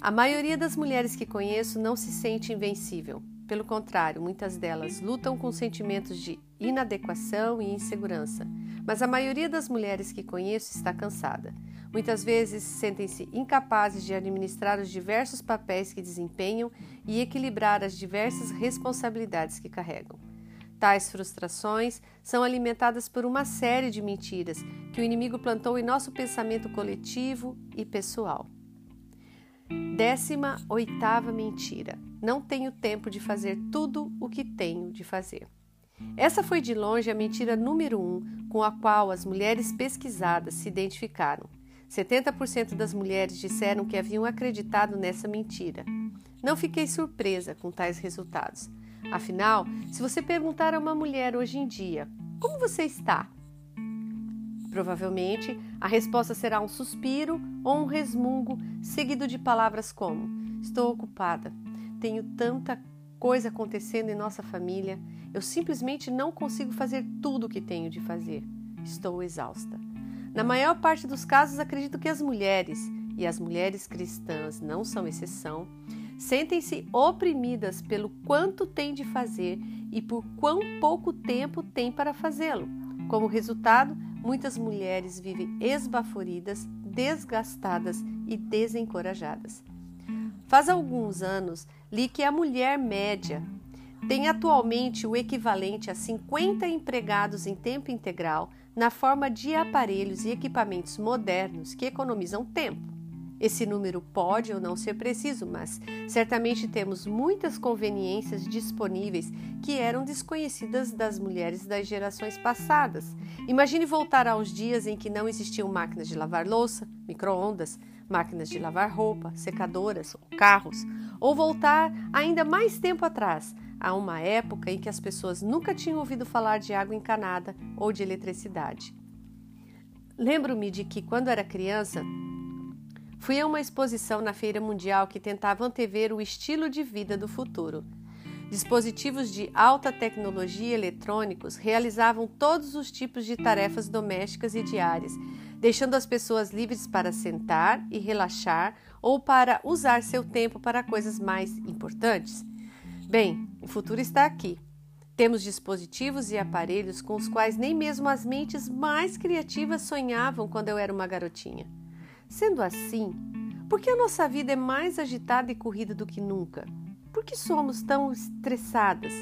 A maioria das mulheres que conheço não se sente invencível. Pelo contrário, muitas delas lutam com sentimentos de inadequação e insegurança, mas a maioria das mulheres que conheço está cansada. Muitas vezes sentem-se incapazes de administrar os diversos papéis que desempenham e equilibrar as diversas responsabilidades que carregam. Tais frustrações são alimentadas por uma série de mentiras que o inimigo plantou em nosso pensamento coletivo e pessoal. Décima oitava mentira: não tenho tempo de fazer tudo o que tenho de fazer. Essa foi de longe a mentira número um com a qual as mulheres pesquisadas se identificaram. 70% das mulheres disseram que haviam acreditado nessa mentira. Não fiquei surpresa com tais resultados. Afinal, se você perguntar a uma mulher hoje em dia Como você está? Provavelmente a resposta será um suspiro ou um resmungo, seguido de palavras como: Estou ocupada, tenho tanta coisa acontecendo em nossa família, eu simplesmente não consigo fazer tudo o que tenho de fazer. Estou exausta. Na maior parte dos casos, acredito que as mulheres, e as mulheres cristãs não são exceção, sentem-se oprimidas pelo quanto têm de fazer e por quão pouco tempo têm para fazê-lo. Como resultado, muitas mulheres vivem esbaforidas, desgastadas e desencorajadas. Faz alguns anos li que a mulher média tem atualmente o equivalente a 50 empregados em tempo integral na forma de aparelhos e equipamentos modernos que economizam tempo. Esse número pode ou não ser preciso, mas certamente temos muitas conveniências disponíveis que eram desconhecidas das mulheres das gerações passadas. Imagine voltar aos dias em que não existiam máquinas de lavar louça, micro-ondas, máquinas de lavar roupa, secadoras, carros, ou voltar ainda mais tempo atrás, a uma época em que as pessoas nunca tinham ouvido falar de água encanada ou de eletricidade. Lembro-me de que, quando era criança, Fui a uma exposição na Feira Mundial que tentava antever o estilo de vida do futuro. Dispositivos de alta tecnologia eletrônicos realizavam todos os tipos de tarefas domésticas e diárias, deixando as pessoas livres para sentar e relaxar ou para usar seu tempo para coisas mais importantes. Bem, o futuro está aqui. Temos dispositivos e aparelhos com os quais nem mesmo as mentes mais criativas sonhavam quando eu era uma garotinha. Sendo assim, por que a nossa vida é mais agitada e corrida do que nunca? Por que somos tão estressadas?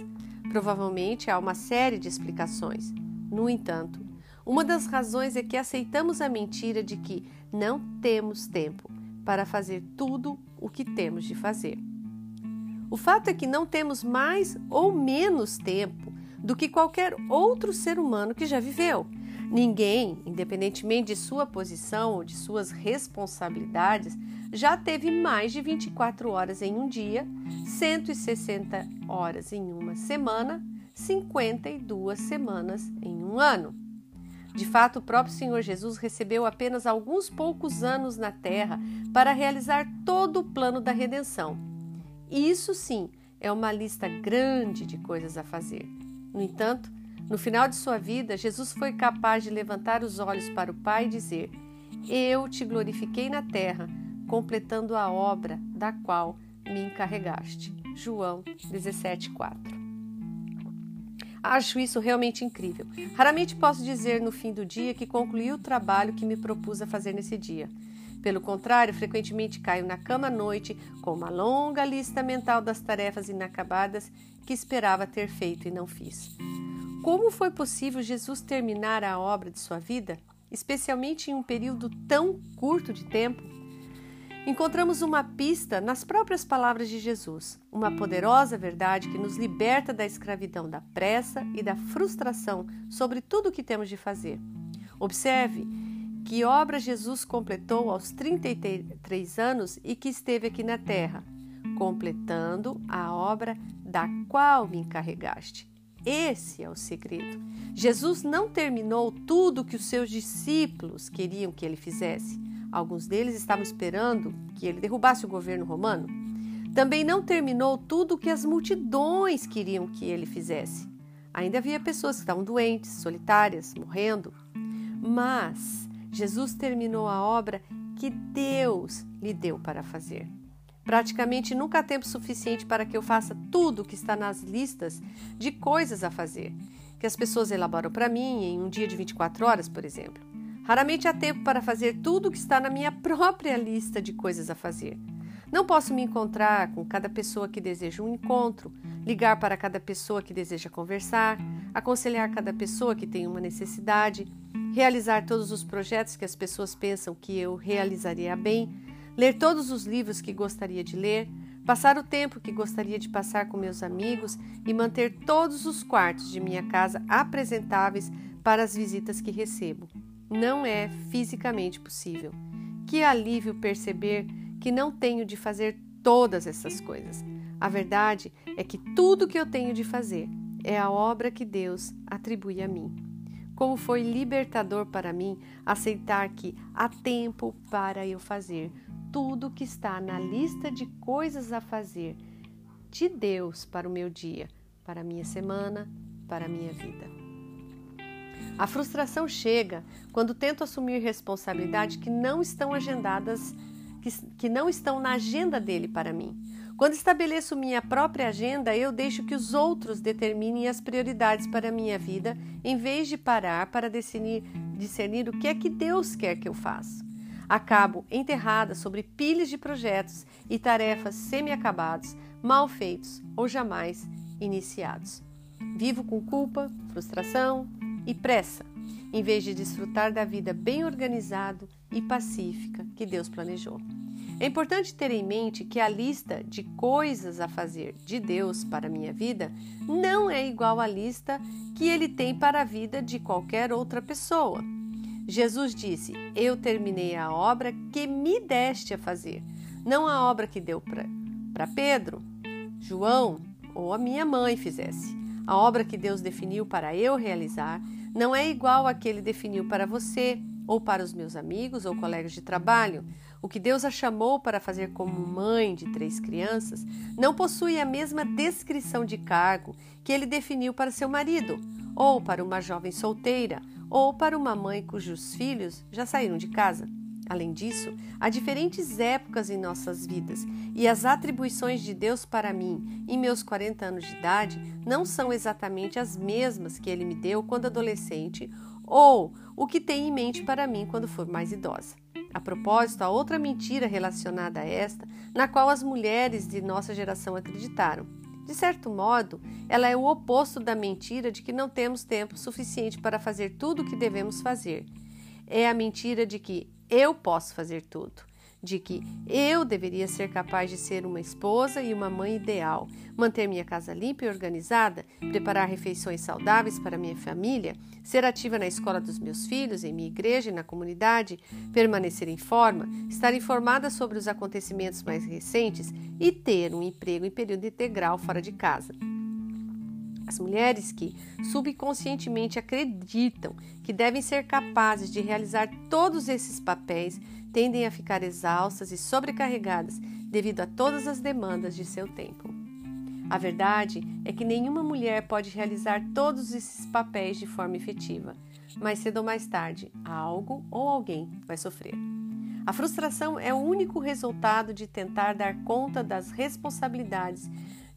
Provavelmente há uma série de explicações. No entanto, uma das razões é que aceitamos a mentira de que não temos tempo para fazer tudo o que temos de fazer. O fato é que não temos mais ou menos tempo do que qualquer outro ser humano que já viveu. Ninguém, independentemente de sua posição ou de suas responsabilidades, já teve mais de 24 horas em um dia, 160 horas em uma semana, 52 semanas em um ano. De fato, o próprio Senhor Jesus recebeu apenas alguns poucos anos na terra para realizar todo o plano da redenção. Isso sim é uma lista grande de coisas a fazer. No entanto, no final de sua vida, Jesus foi capaz de levantar os olhos para o Pai e dizer: Eu te glorifiquei na terra, completando a obra da qual me encarregaste. João 17:4. Acho isso realmente incrível. Raramente posso dizer no fim do dia que concluí o trabalho que me propus a fazer nesse dia. Pelo contrário, frequentemente caio na cama à noite com uma longa lista mental das tarefas inacabadas que esperava ter feito e não fiz. Como foi possível Jesus terminar a obra de sua vida, especialmente em um período tão curto de tempo? Encontramos uma pista nas próprias palavras de Jesus, uma poderosa verdade que nos liberta da escravidão da pressa e da frustração sobre tudo o que temos de fazer. Observe que obra Jesus completou aos 33 anos e que esteve aqui na terra, completando a obra da qual me encarregaste. Esse é o segredo. Jesus não terminou tudo o que os seus discípulos queriam que ele fizesse. Alguns deles estavam esperando que ele derrubasse o governo romano. Também não terminou tudo o que as multidões queriam que ele fizesse. Ainda havia pessoas que estavam doentes, solitárias, morrendo. Mas Jesus terminou a obra que Deus lhe deu para fazer. Praticamente nunca há tempo suficiente para que eu faça tudo o que está nas listas de coisas a fazer, que as pessoas elaboram para mim em um dia de 24 horas, por exemplo. Raramente há tempo para fazer tudo o que está na minha própria lista de coisas a fazer. Não posso me encontrar com cada pessoa que deseja um encontro, ligar para cada pessoa que deseja conversar, aconselhar cada pessoa que tem uma necessidade, realizar todos os projetos que as pessoas pensam que eu realizaria bem ler todos os livros que gostaria de ler, passar o tempo que gostaria de passar com meus amigos e manter todos os quartos de minha casa apresentáveis para as visitas que recebo. Não é fisicamente possível. Que alívio perceber que não tenho de fazer todas essas coisas. A verdade é que tudo que eu tenho de fazer é a obra que Deus atribui a mim. como foi libertador para mim aceitar que há tempo para eu fazer tudo que está na lista de coisas a fazer de Deus para o meu dia, para a minha semana, para a minha vida. A frustração chega quando tento assumir responsabilidades que não estão agendadas, que, que não estão na agenda dele para mim. Quando estabeleço minha própria agenda, eu deixo que os outros determinem as prioridades para a minha vida, em vez de parar para discernir, discernir o que é que Deus quer que eu faça. Acabo enterrada sobre pilhas de projetos e tarefas semi-acabados, mal feitos ou jamais iniciados. Vivo com culpa, frustração e pressa, em vez de desfrutar da vida bem organizada e pacífica que Deus planejou. É importante ter em mente que a lista de coisas a fazer de Deus para a minha vida não é igual à lista que ele tem para a vida de qualquer outra pessoa. Jesus disse: Eu terminei a obra que me deste a fazer, não a obra que deu para Pedro, João ou a minha mãe fizesse. A obra que Deus definiu para eu realizar não é igual à que ele definiu para você ou para os meus amigos ou colegas de trabalho. O que Deus a chamou para fazer como mãe de três crianças não possui a mesma descrição de cargo que ele definiu para seu marido, ou para uma jovem solteira, ou para uma mãe cujos filhos já saíram de casa. Além disso, há diferentes épocas em nossas vidas e as atribuições de Deus para mim em meus 40 anos de idade não são exatamente as mesmas que ele me deu quando adolescente ou o que tem em mente para mim quando for mais idosa. A propósito, há outra mentira relacionada a esta, na qual as mulheres de nossa geração acreditaram. De certo modo, ela é o oposto da mentira de que não temos tempo suficiente para fazer tudo o que devemos fazer. É a mentira de que eu posso fazer tudo de que eu deveria ser capaz de ser uma esposa e uma mãe ideal, manter minha casa limpa e organizada, preparar refeições saudáveis para minha família, ser ativa na escola dos meus filhos, em minha igreja e na comunidade, permanecer em forma, estar informada sobre os acontecimentos mais recentes e ter um emprego em período integral fora de casa. As mulheres que subconscientemente acreditam que devem ser capazes de realizar todos esses papéis tendem a ficar exaustas e sobrecarregadas devido a todas as demandas de seu tempo. A verdade é que nenhuma mulher pode realizar todos esses papéis de forma efetiva, mas cedo ou mais tarde, algo ou alguém vai sofrer. A frustração é o único resultado de tentar dar conta das responsabilidades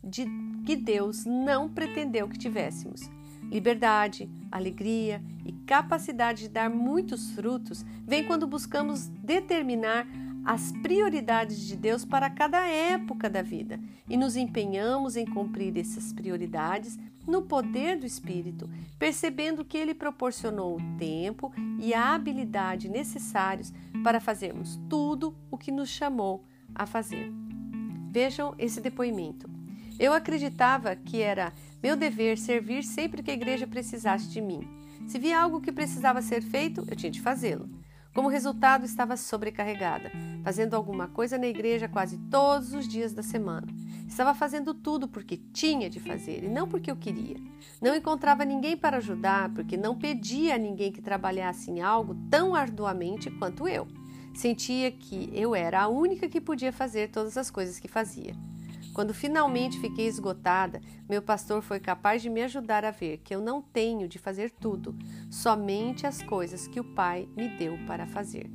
de que Deus não pretendeu que tivéssemos. Liberdade, alegria e capacidade de dar muitos frutos vem quando buscamos determinar as prioridades de Deus para cada época da vida e nos empenhamos em cumprir essas prioridades no poder do Espírito, percebendo que Ele proporcionou o tempo e a habilidade necessários para fazermos tudo o que nos chamou a fazer. Vejam esse depoimento. Eu acreditava que era meu dever servir sempre que a igreja precisasse de mim. Se via algo que precisava ser feito, eu tinha de fazê-lo. Como resultado, estava sobrecarregada, fazendo alguma coisa na igreja quase todos os dias da semana. Estava fazendo tudo porque tinha de fazer e não porque eu queria. Não encontrava ninguém para ajudar porque não pedia a ninguém que trabalhasse em algo tão arduamente quanto eu. Sentia que eu era a única que podia fazer todas as coisas que fazia. Quando finalmente fiquei esgotada, meu pastor foi capaz de me ajudar a ver que eu não tenho de fazer tudo, somente as coisas que o Pai me deu para fazer.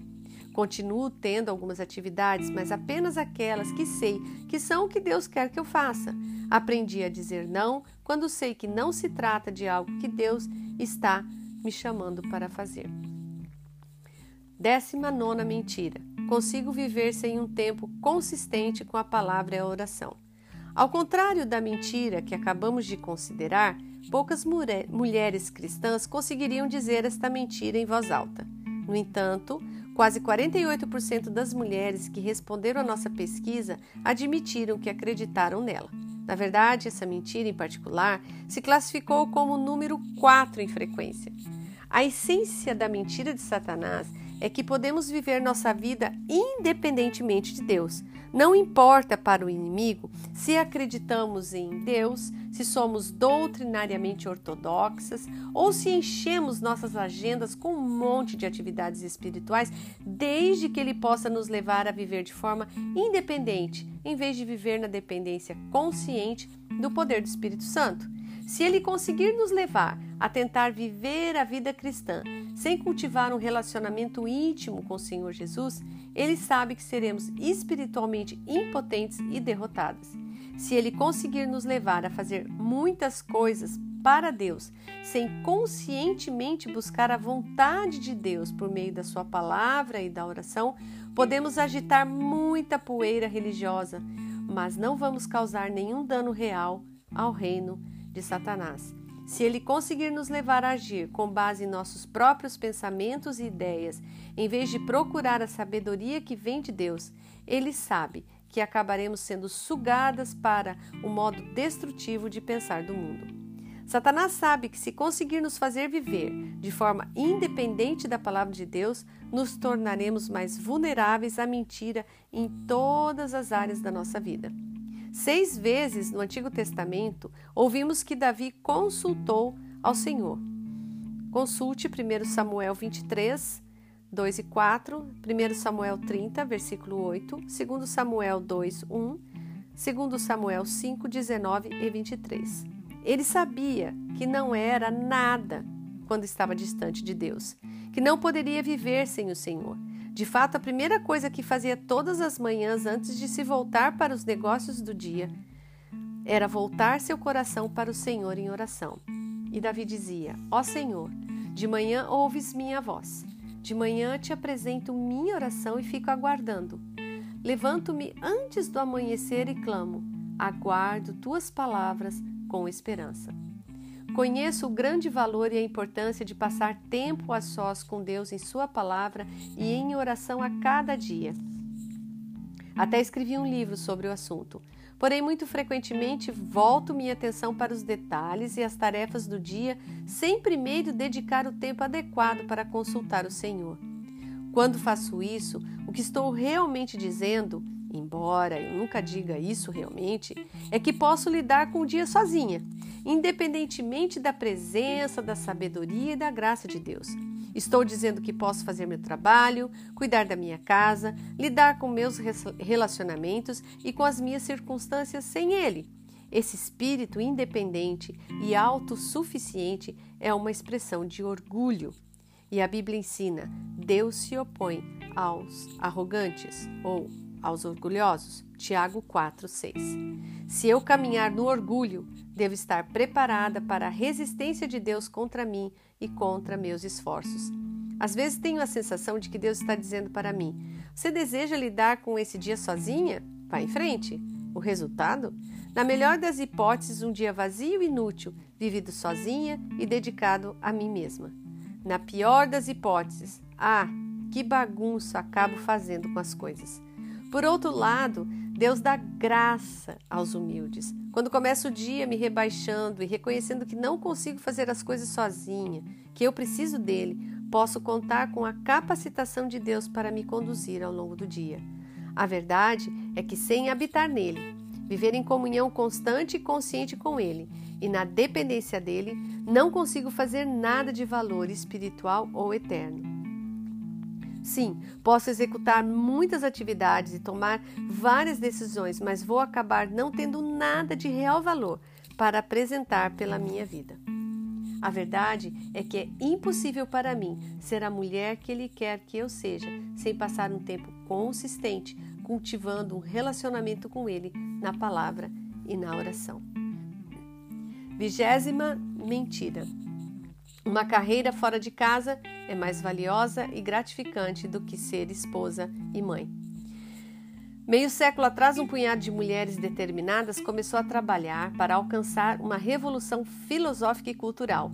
Continuo tendo algumas atividades, mas apenas aquelas que sei que são o que Deus quer que eu faça. Aprendi a dizer não quando sei que não se trata de algo que Deus está me chamando para fazer. Décima nona mentira. Consigo viver sem um tempo consistente com a palavra e a oração. Ao contrário da mentira que acabamos de considerar, poucas mulheres cristãs conseguiriam dizer esta mentira em voz alta. No entanto, quase 48% das mulheres que responderam à nossa pesquisa admitiram que acreditaram nela. Na verdade, essa mentira em particular se classificou como número 4 em frequência. A essência da mentira de Satanás é que podemos viver nossa vida independentemente de Deus, Não importa para o inimigo se acreditamos em Deus, se somos doutrinariamente ortodoxas ou se enchemos nossas agendas com um monte de atividades espirituais, desde que ele possa nos levar a viver de forma independente, em vez de viver na dependência consciente do poder do Espírito Santo. Se ele conseguir nos levar a tentar viver a vida cristã sem cultivar um relacionamento íntimo com o Senhor Jesus, ele sabe que seremos espiritualmente impotentes e derrotadas. Se ele conseguir nos levar a fazer muitas coisas para Deus, sem conscientemente buscar a vontade de Deus por meio da Sua palavra e da oração, podemos agitar muita poeira religiosa, mas não vamos causar nenhum dano real ao reino de Satanás. Se ele conseguir nos levar a agir com base em nossos próprios pensamentos e ideias, em vez de procurar a sabedoria que vem de Deus, ele sabe que acabaremos sendo sugadas para o modo destrutivo de pensar do mundo. Satanás sabe que se conseguir nos fazer viver de forma independente da palavra de Deus, nos tornaremos mais vulneráveis à mentira em todas as áreas da nossa vida. Seis vezes no Antigo Testamento ouvimos que Davi consultou ao Senhor. Consulte 1 Samuel 23, 2 e 4, 1 Samuel 30, versículo 8, 2 Samuel 2, 1, 2 Samuel 5, 19 e 23. Ele sabia que não era nada quando estava distante de Deus, que não poderia viver sem o Senhor de fato, a primeira coisa que fazia todas as manhãs antes de se voltar para os negócios do dia era voltar seu coração para o Senhor em oração. E Davi dizia: Ó Senhor, de manhã ouves minha voz. De manhã te apresento minha oração e fico aguardando. Levanto-me antes do amanhecer e clamo. Aguardo tuas palavras com esperança. Conheço o grande valor e a importância de passar tempo a sós com Deus em Sua palavra e em oração a cada dia. Até escrevi um livro sobre o assunto. Porém, muito frequentemente volto minha atenção para os detalhes e as tarefas do dia, sem primeiro dedicar o tempo adequado para consultar o Senhor. Quando faço isso, o que estou realmente dizendo, embora eu nunca diga isso realmente, é que posso lidar com o dia sozinha independentemente da presença, da sabedoria e da graça de Deus. Estou dizendo que posso fazer meu trabalho, cuidar da minha casa, lidar com meus relacionamentos e com as minhas circunstâncias sem Ele. Esse espírito independente e autossuficiente é uma expressão de orgulho. E a Bíblia ensina: Deus se opõe aos arrogantes ou aos orgulhosos. Tiago 4, 6. Se eu caminhar no orgulho, devo estar preparada para a resistência de Deus contra mim e contra meus esforços. Às vezes tenho a sensação de que Deus está dizendo para mim: Você deseja lidar com esse dia sozinha? Vá em frente. O resultado? Na melhor das hipóteses, um dia vazio e inútil, vivido sozinha e dedicado a mim mesma. Na pior das hipóteses, ah, que bagunça acabo fazendo com as coisas. Por outro lado, Deus dá graça aos humildes. Quando começo o dia me rebaixando e reconhecendo que não consigo fazer as coisas sozinha, que eu preciso dele, posso contar com a capacitação de Deus para me conduzir ao longo do dia. A verdade é que sem habitar nele, viver em comunhão constante e consciente com ele e na dependência dele, não consigo fazer nada de valor espiritual ou eterno. Sim, posso executar muitas atividades e tomar várias decisões, mas vou acabar não tendo nada de real valor para apresentar pela minha vida. A verdade é que é impossível para mim ser a mulher que Ele quer que eu seja, sem passar um tempo consistente cultivando um relacionamento com Ele na palavra e na oração. Vigésima mentira. Uma carreira fora de casa é mais valiosa e gratificante do que ser esposa e mãe. Meio século atrás, um punhado de mulheres determinadas começou a trabalhar para alcançar uma revolução filosófica e cultural.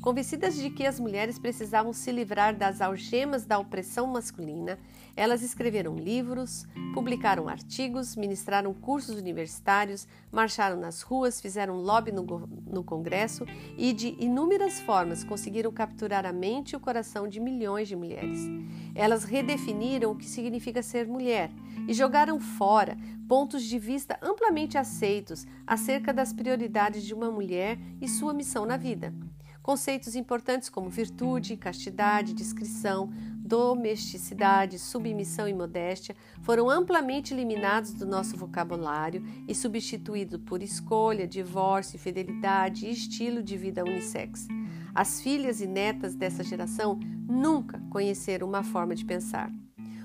Convencidas de que as mulheres precisavam se livrar das algemas da opressão masculina, elas escreveram livros, publicaram artigos, ministraram cursos universitários, marcharam nas ruas, fizeram lobby no, no Congresso e, de inúmeras formas, conseguiram capturar a mente e o coração de milhões de mulheres. Elas redefiniram o que significa ser mulher e jogaram fora pontos de vista amplamente aceitos acerca das prioridades de uma mulher e sua missão na vida. Conceitos importantes como virtude, castidade, discrição, domesticidade, submissão e modéstia foram amplamente eliminados do nosso vocabulário e substituídos por escolha, divórcio, fidelidade e estilo de vida unissex. As filhas e netas dessa geração nunca conheceram uma forma de pensar.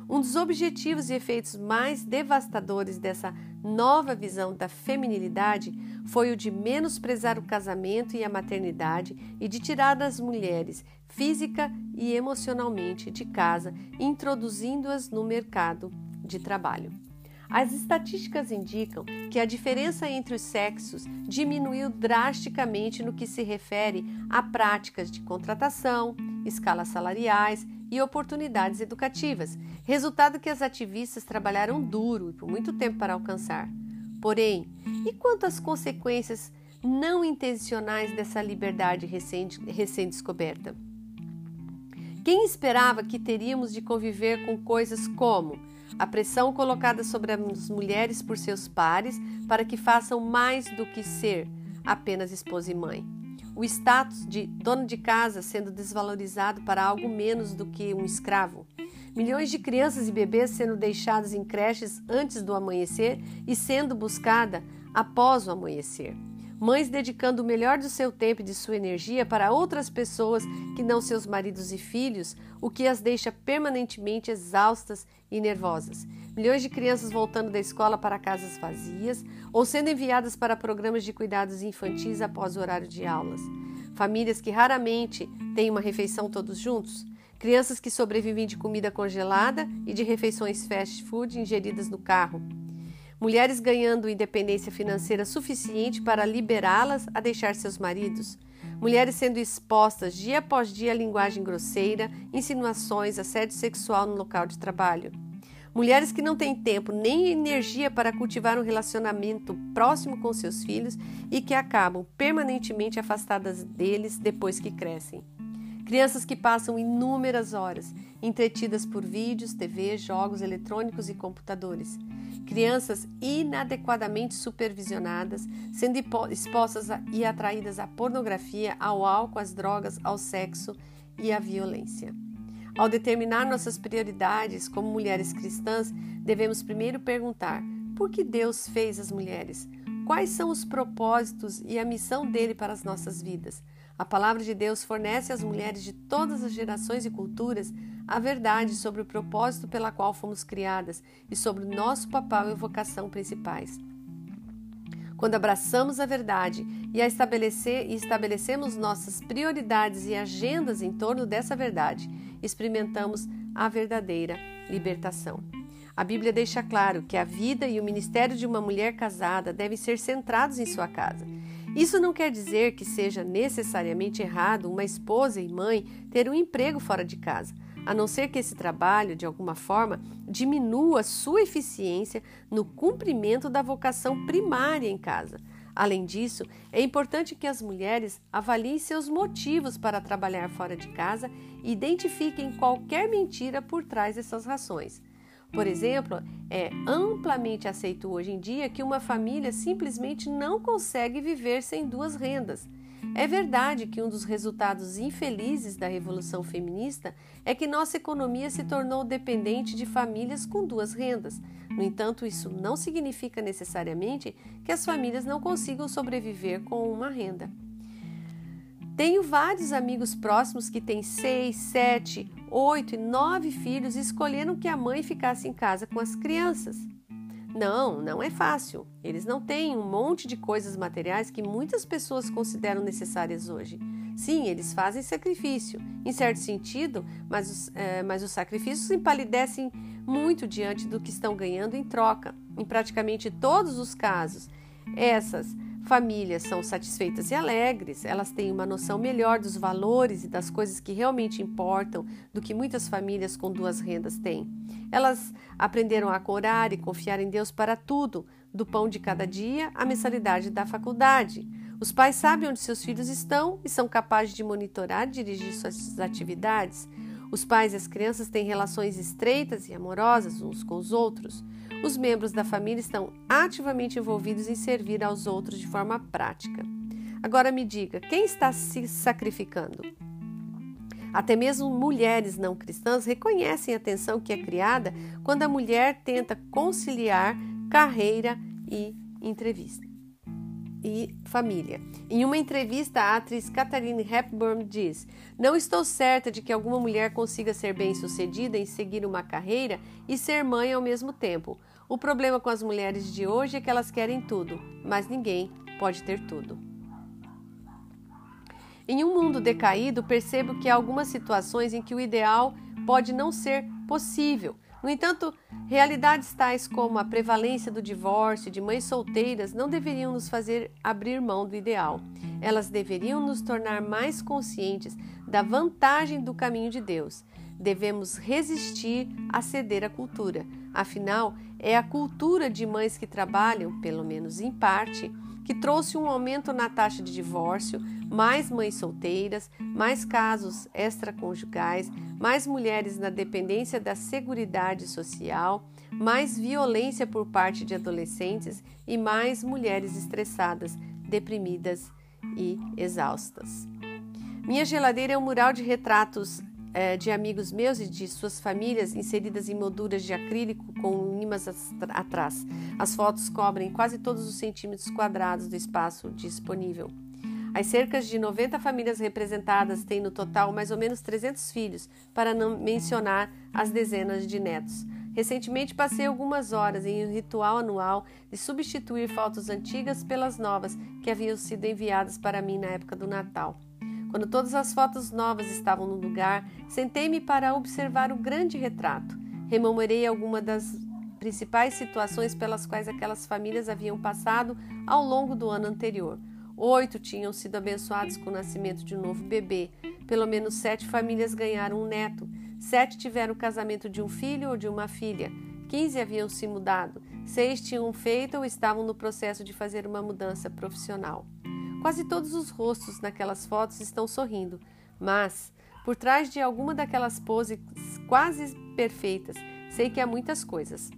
Um dos objetivos e efeitos mais devastadores dessa nova visão da feminilidade foi o de menosprezar o casamento e a maternidade e de tirar as mulheres física e emocionalmente de casa, introduzindo-as no mercado de trabalho. As estatísticas indicam que a diferença entre os sexos diminuiu drasticamente no que se refere a práticas de contratação, escalas salariais e oportunidades educativas, resultado que as ativistas trabalharam duro e por muito tempo para alcançar. Porém, e quanto às consequências não intencionais dessa liberdade recém-descoberta? Quem esperava que teríamos de conviver com coisas como a pressão colocada sobre as mulheres por seus pares para que façam mais do que ser apenas esposa e mãe? o status de dono de casa sendo desvalorizado para algo menos do que um escravo. Milhões de crianças e bebês sendo deixados em creches antes do amanhecer e sendo buscada após o amanhecer. Mães dedicando o melhor do seu tempo e de sua energia para outras pessoas que não seus maridos e filhos, o que as deixa permanentemente exaustas e nervosas. Milhões de crianças voltando da escola para casas vazias ou sendo enviadas para programas de cuidados infantis após o horário de aulas. Famílias que raramente têm uma refeição todos juntos. Crianças que sobrevivem de comida congelada e de refeições fast food ingeridas no carro. Mulheres ganhando independência financeira suficiente para liberá-las a deixar seus maridos. Mulheres sendo expostas dia após dia à linguagem grosseira, insinuações, assédio sexual no local de trabalho. Mulheres que não têm tempo nem energia para cultivar um relacionamento próximo com seus filhos e que acabam permanentemente afastadas deles depois que crescem. Crianças que passam inúmeras horas entretidas por vídeos, TV, jogos eletrônicos e computadores. Crianças inadequadamente supervisionadas, sendo expostas e atraídas à pornografia, ao álcool, às drogas, ao sexo e à violência. Ao determinar nossas prioridades como mulheres cristãs, devemos primeiro perguntar: por que Deus fez as mulheres? Quais são os propósitos e a missão dele para as nossas vidas? A palavra de Deus fornece às mulheres de todas as gerações e culturas a verdade sobre o propósito pela qual fomos criadas e sobre o nosso papel e vocação principais. Quando abraçamos a verdade e a estabelecer e estabelecemos nossas prioridades e agendas em torno dessa verdade, experimentamos a verdadeira libertação. A Bíblia deixa claro que a vida e o ministério de uma mulher casada devem ser centrados em sua casa. Isso não quer dizer que seja necessariamente errado uma esposa e mãe ter um emprego fora de casa, a não ser que esse trabalho, de alguma forma, diminua sua eficiência no cumprimento da vocação primária em casa. Além disso, é importante que as mulheres avaliem seus motivos para trabalhar fora de casa e identifiquem qualquer mentira por trás dessas razões. Por exemplo, é amplamente aceito hoje em dia que uma família simplesmente não consegue viver sem duas rendas. É verdade que um dos resultados infelizes da revolução feminista é que nossa economia se tornou dependente de famílias com duas rendas. No entanto, isso não significa necessariamente que as famílias não consigam sobreviver com uma renda. Tenho vários amigos próximos que têm seis, sete, oito e nove filhos e escolheram que a mãe ficasse em casa com as crianças. Não, não é fácil. Eles não têm um monte de coisas materiais que muitas pessoas consideram necessárias hoje. Sim, eles fazem sacrifício, em certo sentido, mas os, é, mas os sacrifícios empalidecem muito diante do que estão ganhando em troca. Em praticamente todos os casos, essas famílias são satisfeitas e alegres, elas têm uma noção melhor dos valores e das coisas que realmente importam do que muitas famílias com duas rendas têm. Elas aprenderam a orar e confiar em Deus para tudo, do pão de cada dia à mensalidade da faculdade. Os pais sabem onde seus filhos estão e são capazes de monitorar e dirigir suas atividades. Os pais e as crianças têm relações estreitas e amorosas uns com os outros. Os membros da família estão ativamente envolvidos em servir aos outros de forma prática. Agora me diga, quem está se sacrificando? Até mesmo mulheres não cristãs reconhecem a tensão que é criada quando a mulher tenta conciliar carreira e entrevista e família. Em uma entrevista, a atriz Catherine Hepburn diz: Não estou certa de que alguma mulher consiga ser bem-sucedida em seguir uma carreira e ser mãe ao mesmo tempo. O problema com as mulheres de hoje é que elas querem tudo, mas ninguém pode ter tudo. Em um mundo decaído, percebo que há algumas situações em que o ideal pode não ser possível no entanto, realidades tais como a prevalência do divórcio de mães solteiras não deveriam nos fazer abrir mão do ideal. Elas deveriam nos tornar mais conscientes da vantagem do caminho de Deus. Devemos resistir a ceder à cultura. Afinal, é a cultura de mães que trabalham, pelo menos em parte, que trouxe um aumento na taxa de divórcio, mais mães solteiras, mais casos extraconjugais, mais mulheres na dependência da Seguridade Social, mais violência por parte de adolescentes e mais mulheres estressadas, deprimidas e exaustas. Minha geladeira é um mural de retratos de amigos meus e de suas famílias inseridas em molduras de acrílico com imãs atrás. As fotos cobrem quase todos os centímetros quadrados do espaço disponível. As cerca de 90 famílias representadas têm no total mais ou menos 300 filhos, para não mencionar as dezenas de netos. Recentemente passei algumas horas em um ritual anual de substituir fotos antigas pelas novas que haviam sido enviadas para mim na época do Natal. Quando todas as fotos novas estavam no lugar, sentei-me para observar o grande retrato. Rememorei algumas das principais situações pelas quais aquelas famílias haviam passado ao longo do ano anterior. Oito tinham sido abençoados com o nascimento de um novo bebê. Pelo menos sete famílias ganharam um neto. Sete tiveram o casamento de um filho ou de uma filha. Quinze haviam se mudado. Seis tinham feito ou estavam no processo de fazer uma mudança profissional. Quase todos os rostos naquelas fotos estão sorrindo, mas por trás de alguma daquelas poses quase perfeitas, sei que há muitas coisas.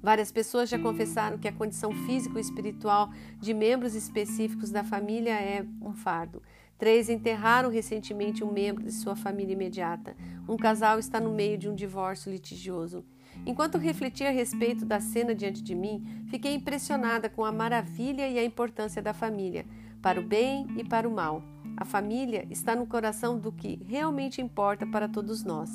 Várias pessoas já confessaram que a condição física e espiritual de membros específicos da família é um fardo. Três enterraram recentemente um membro de sua família imediata. Um casal está no meio de um divórcio litigioso. Enquanto refletia a respeito da cena diante de mim, fiquei impressionada com a maravilha e a importância da família, para o bem e para o mal. A família está no coração do que realmente importa para todos nós.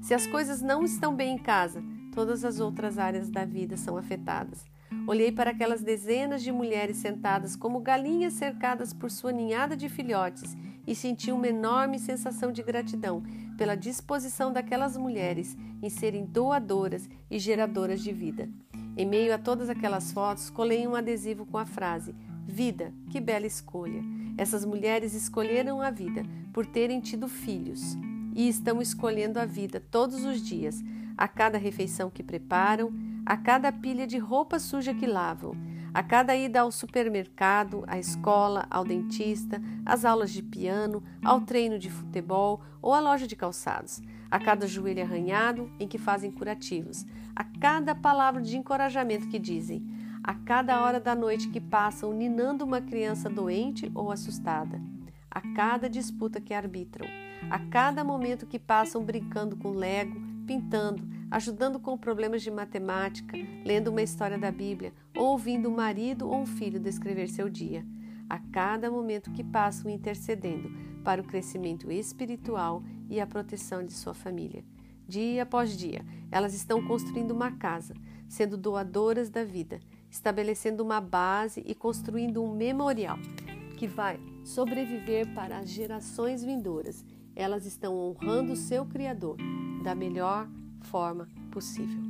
Se as coisas não estão bem em casa, todas as outras áreas da vida são afetadas. Olhei para aquelas dezenas de mulheres sentadas como galinhas cercadas por sua ninhada de filhotes e senti uma enorme sensação de gratidão pela disposição daquelas mulheres em serem doadoras e geradoras de vida. Em meio a todas aquelas fotos, colei um adesivo com a frase: Vida, que bela escolha! Essas mulheres escolheram a vida por terem tido filhos e estão escolhendo a vida todos os dias, a cada refeição que preparam, a cada pilha de roupa suja que lavam, a cada ida ao supermercado, à escola, ao dentista, às aulas de piano, ao treino de futebol ou à loja de calçados, a cada joelho arranhado em que fazem curativos, a cada palavra de encorajamento que dizem, a cada hora da noite que passam ninando uma criança doente ou assustada, a cada disputa que arbitram, a cada momento que passam brincando com lego, pintando, ajudando com problemas de matemática, lendo uma história da Bíblia ou ouvindo um marido ou um filho descrever seu dia. A cada momento que passam intercedendo para o crescimento espiritual e a proteção de sua família. Dia após dia, elas estão construindo uma casa, sendo doadoras da vida, estabelecendo uma base e construindo um memorial que vai sobreviver para as gerações vindouras. Elas estão honrando o seu Criador da melhor forma possível.